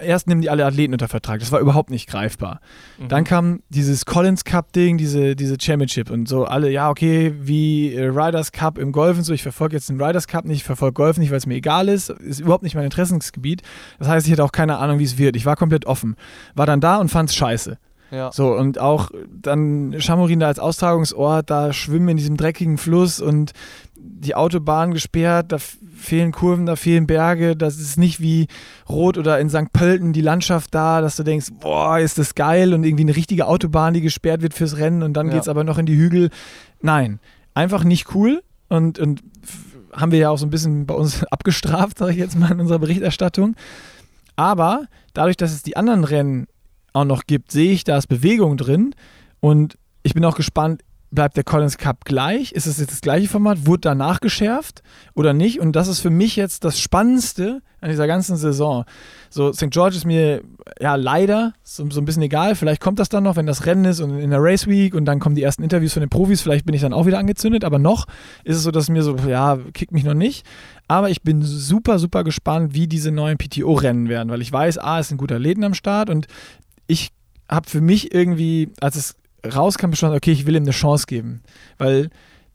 erst nehmen die alle Athleten unter Vertrag. Das war überhaupt nicht greifbar. Mhm. Dann kam dieses Collins Cup Ding, diese, diese Championship und so alle, ja, okay, wie äh, Riders Cup im Golf und so. Ich verfolge jetzt den Riders Cup nicht, ich verfolge Golf nicht, weil es mir egal ist. Ist überhaupt nicht mein Interessensgebiet. Das heißt, ich hatte auch keine Ahnung, wie es wird. Ich war komplett offen. War dann da und fand es scheiße. Ja. So, und auch dann Chamorin da als Austragungsort, da schwimmen in diesem dreckigen Fluss und die Autobahn gesperrt, da fehlen Kurven, da fehlen Berge, das ist nicht wie Rot oder in St. Pölten die Landschaft da, dass du denkst, boah, ist das geil und irgendwie eine richtige Autobahn, die gesperrt wird fürs Rennen und dann Ja. geht's aber noch in die Hügel. Nein, einfach nicht cool und, und haben wir ja auch so ein bisschen bei uns abgestraft, sage ich jetzt mal in unserer Berichterstattung. Aber dadurch, dass es die anderen Rennen auch noch gibt, sehe ich, da ist Bewegung drin und ich bin auch gespannt, bleibt der Collins Cup gleich? Ist es jetzt das gleiche Format? Wurde danach geschärft oder nicht? Und das ist für mich jetzt das Spannendste an dieser ganzen Saison. So, St. George ist mir ja leider so, so ein bisschen egal. Vielleicht kommt das dann noch, wenn das Rennen ist und in der Race Week und dann kommen die ersten Interviews von den Profis. Vielleicht bin ich dann auch wieder angezündet, aber noch ist es so, dass mir so, ja, kickt mich noch nicht. Aber ich bin super, super gespannt, wie diese neuen PTO-Rennen werden, weil ich weiß, A, es sind gute Athleten am Start und ich habe für mich irgendwie, als es rauskam, beschlossen, okay, ich will ihm eine Chance geben. Weil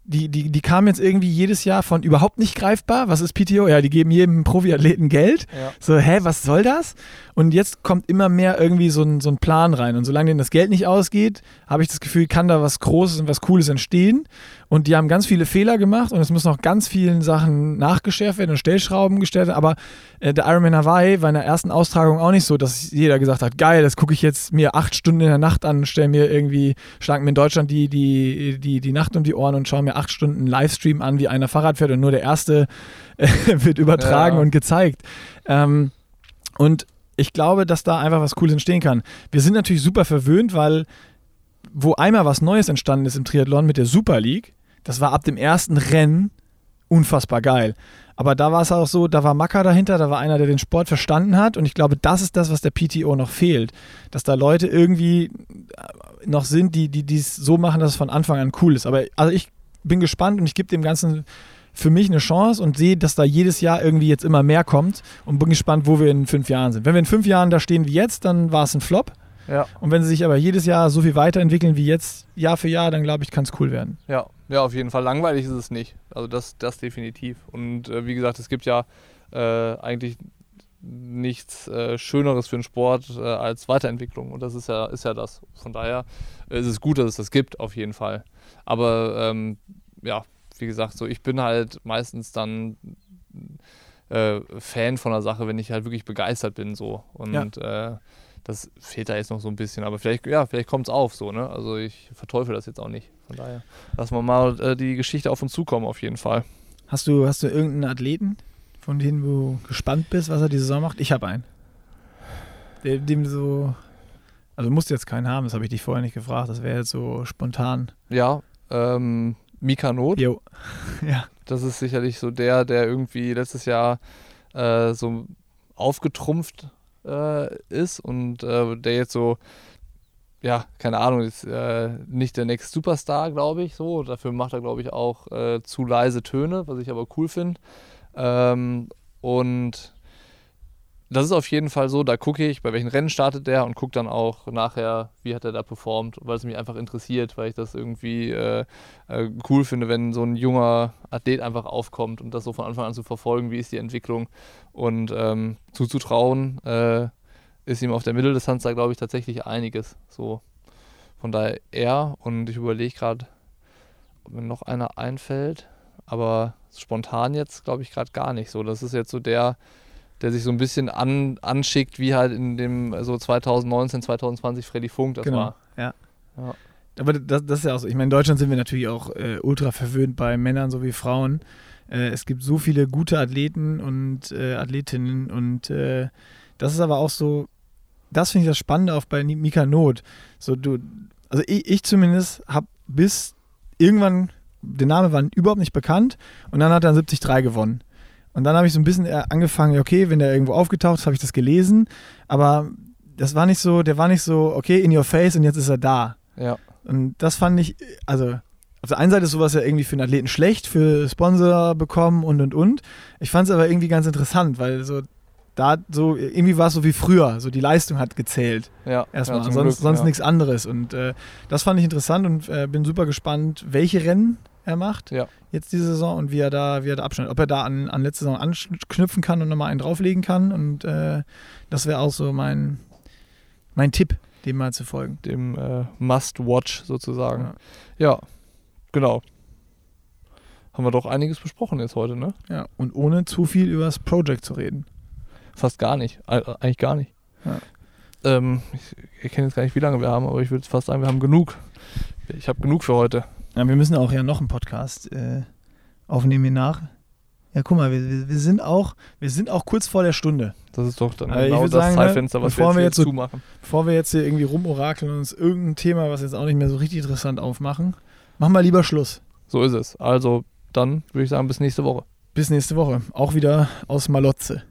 die, die, die kamen jetzt irgendwie jedes Jahr von überhaupt nicht greifbar. Was ist PTO? Ja, die geben jedem Profiathleten Geld. Ja. So, hä, was soll das? Und jetzt kommt immer mehr irgendwie so ein, so ein Plan rein. Und solange denen das Geld nicht ausgeht, habe ich das Gefühl, kann da was Großes und was Cooles entstehen. Und die haben ganz viele Fehler gemacht und es müssen noch ganz vielen Sachen nachgeschärft werden und Stellschrauben gestellt werden. Aber äh, der Ironman Hawaii war in der ersten Austragung auch nicht so, dass jeder gesagt hat, geil, das gucke ich jetzt mir acht Stunden in der Nacht an, stelle mir irgendwie, schlagen mir in Deutschland die, die, die, die Nacht um die Ohren und schaue mir acht Stunden Livestream an, wie einer Fahrrad fährt und nur der erste äh, wird übertragen Ja. und gezeigt. Ähm, und ich glaube, dass da einfach was Cooles entstehen kann. Wir sind natürlich super verwöhnt, weil wo einmal was Neues entstanden ist im Triathlon mit der Super League, das war ab dem ersten Rennen unfassbar geil. Aber da war es auch so, da war Macker dahinter, da war einer, der den Sport verstanden hat. Und ich glaube, das ist das, was der PTO noch fehlt. Dass da Leute irgendwie äh, noch sind, die die es so machen, dass es von Anfang an cool ist. Aber also ich bin gespannt und ich gebe dem Ganzen für mich eine Chance und sehe, dass da jedes Jahr irgendwie jetzt immer mehr kommt und bin gespannt, wo wir in fünf Jahren sind. Wenn wir in fünf Jahren da stehen wie jetzt, dann war es ein Flop. Ja. Und wenn sie sich aber jedes Jahr so viel weiterentwickeln wie jetzt, Jahr für Jahr, dann glaube ich, kann es cool werden. Ja, ja, auf jeden Fall. Langweilig ist es nicht. Also das, das definitiv. Und äh, wie gesagt, es gibt ja äh, eigentlich nichts äh, Schöneres für den Sport äh, als Weiterentwicklung. Und das ist ja, ist ja das. Von daher ist es gut, dass es das gibt, auf jeden Fall. Aber ähm, ja, wie gesagt, so ich bin halt meistens dann äh, Fan von der Sache, wenn ich halt wirklich begeistert bin so. Und äh, das fehlt da jetzt noch so ein bisschen. Aber vielleicht, ja, vielleicht kommt es auf so, ne? Also ich verteufel das jetzt auch nicht. Von daher lassen wir mal äh, die Geschichte auf uns zukommen, auf jeden Fall. Hast du, hast du irgendeinen Athleten, von dem du gespannt bist, was er die Saison macht? Ich habe einen. Der, dem so. Also, du musst jetzt keinen haben, das habe ich dich vorher nicht gefragt. Das wäre jetzt so spontan. Ja, ähm, Mika Not, Jo. ja. das ist sicherlich so der, der irgendwie letztes Jahr äh, so aufgetrumpft äh, ist und äh, der jetzt so, ja, keine Ahnung, ist äh, nicht der Next Superstar, glaube ich, so. Dafür macht er, glaube ich, auch äh, zu leise Töne, was ich aber cool finde. Ähm, und das ist auf jeden Fall so, da gucke ich, bei welchen Rennen startet der und gucke dann auch nachher, wie hat er da performt, weil es mich einfach interessiert, weil ich das irgendwie äh, äh, cool finde, wenn so ein junger Athlet einfach aufkommt und das so von Anfang an zu verfolgen, wie ist die Entwicklung und ähm, zuzutrauen, äh, ist ihm auf der Mitteldistanz da, glaube ich, tatsächlich einiges. So. Von daher er und ich überlege gerade, ob mir noch einer einfällt, aber spontan jetzt glaube ich gerade gar nicht so. Das ist jetzt so der, der sich so ein bisschen an, anschickt, wie halt in dem so 2019, 2020 Freddy Funk das Genau. war. Ja. Ja. Aber das, das ist ja auch so. Ich meine, in Deutschland sind wir natürlich auch äh, ultra verwöhnt bei Männern sowie Frauen. Äh, es gibt so viele gute Athleten und äh, Athletinnen und äh, das ist aber auch so, das finde ich das Spannende auch bei Mika Not. So, du, also ich, ich zumindest habe bis irgendwann, der Name war überhaupt nicht bekannt und dann hat er 73 gewonnen. Und dann habe ich so ein bisschen äh, angefangen, okay, wenn der irgendwo aufgetaucht ist, habe ich das gelesen, aber das war nicht so, der war nicht so, okay, in your face und jetzt ist er da. Ja. Und das fand ich, also auf der einen Seite ist sowas ja irgendwie für einen Athleten schlecht, für Sponsor bekommen und und und. Ich fand es aber irgendwie ganz interessant, weil so da so, irgendwie war es so wie früher, so die Leistung hat gezählt. Ja, Erstmal, ja, sonst, Glück, sonst ja. nichts anderes. Und äh, das fand ich interessant und äh, bin super gespannt, welche Rennen er macht Ja. jetzt diese Saison und wie er da, wie er da abschneidet. Ob er da an, an letzte Saison anknüpfen kann und nochmal einen drauflegen kann. Und äh, das wäre auch so mein, mein Tipp, dem mal zu folgen. Dem äh, Must-Watch sozusagen. Ja. Ja. genau. Haben wir doch einiges besprochen jetzt heute, ne? Ja, und ohne zu viel über das Project zu reden. Fast gar nicht. Äh, Eigentlich gar nicht. Ja. Ähm, ich ich kenne jetzt gar nicht, wie lange wir haben, aber ich würde fast sagen, wir haben genug. Ich habe genug für heute. Ja, wir müssen auch ja noch einen Podcast äh, aufnehmen hier nach. Ja, guck mal, wir, wir, wir, sind auch, wir sind auch kurz vor der Stunde. Das ist doch dann Also genau das sagen, Zeitfenster, was bevor wir wir jetzt, jetzt hier so- zumachen. Bevor wir jetzt hier irgendwie rumorakeln und uns irgendein Thema, was jetzt auch nicht mehr so richtig interessant aufmachen, machen wir lieber Schluss. So ist es. Also dann würde ich sagen, bis nächste Woche. Bis nächste Woche. Auch wieder aus Malotze.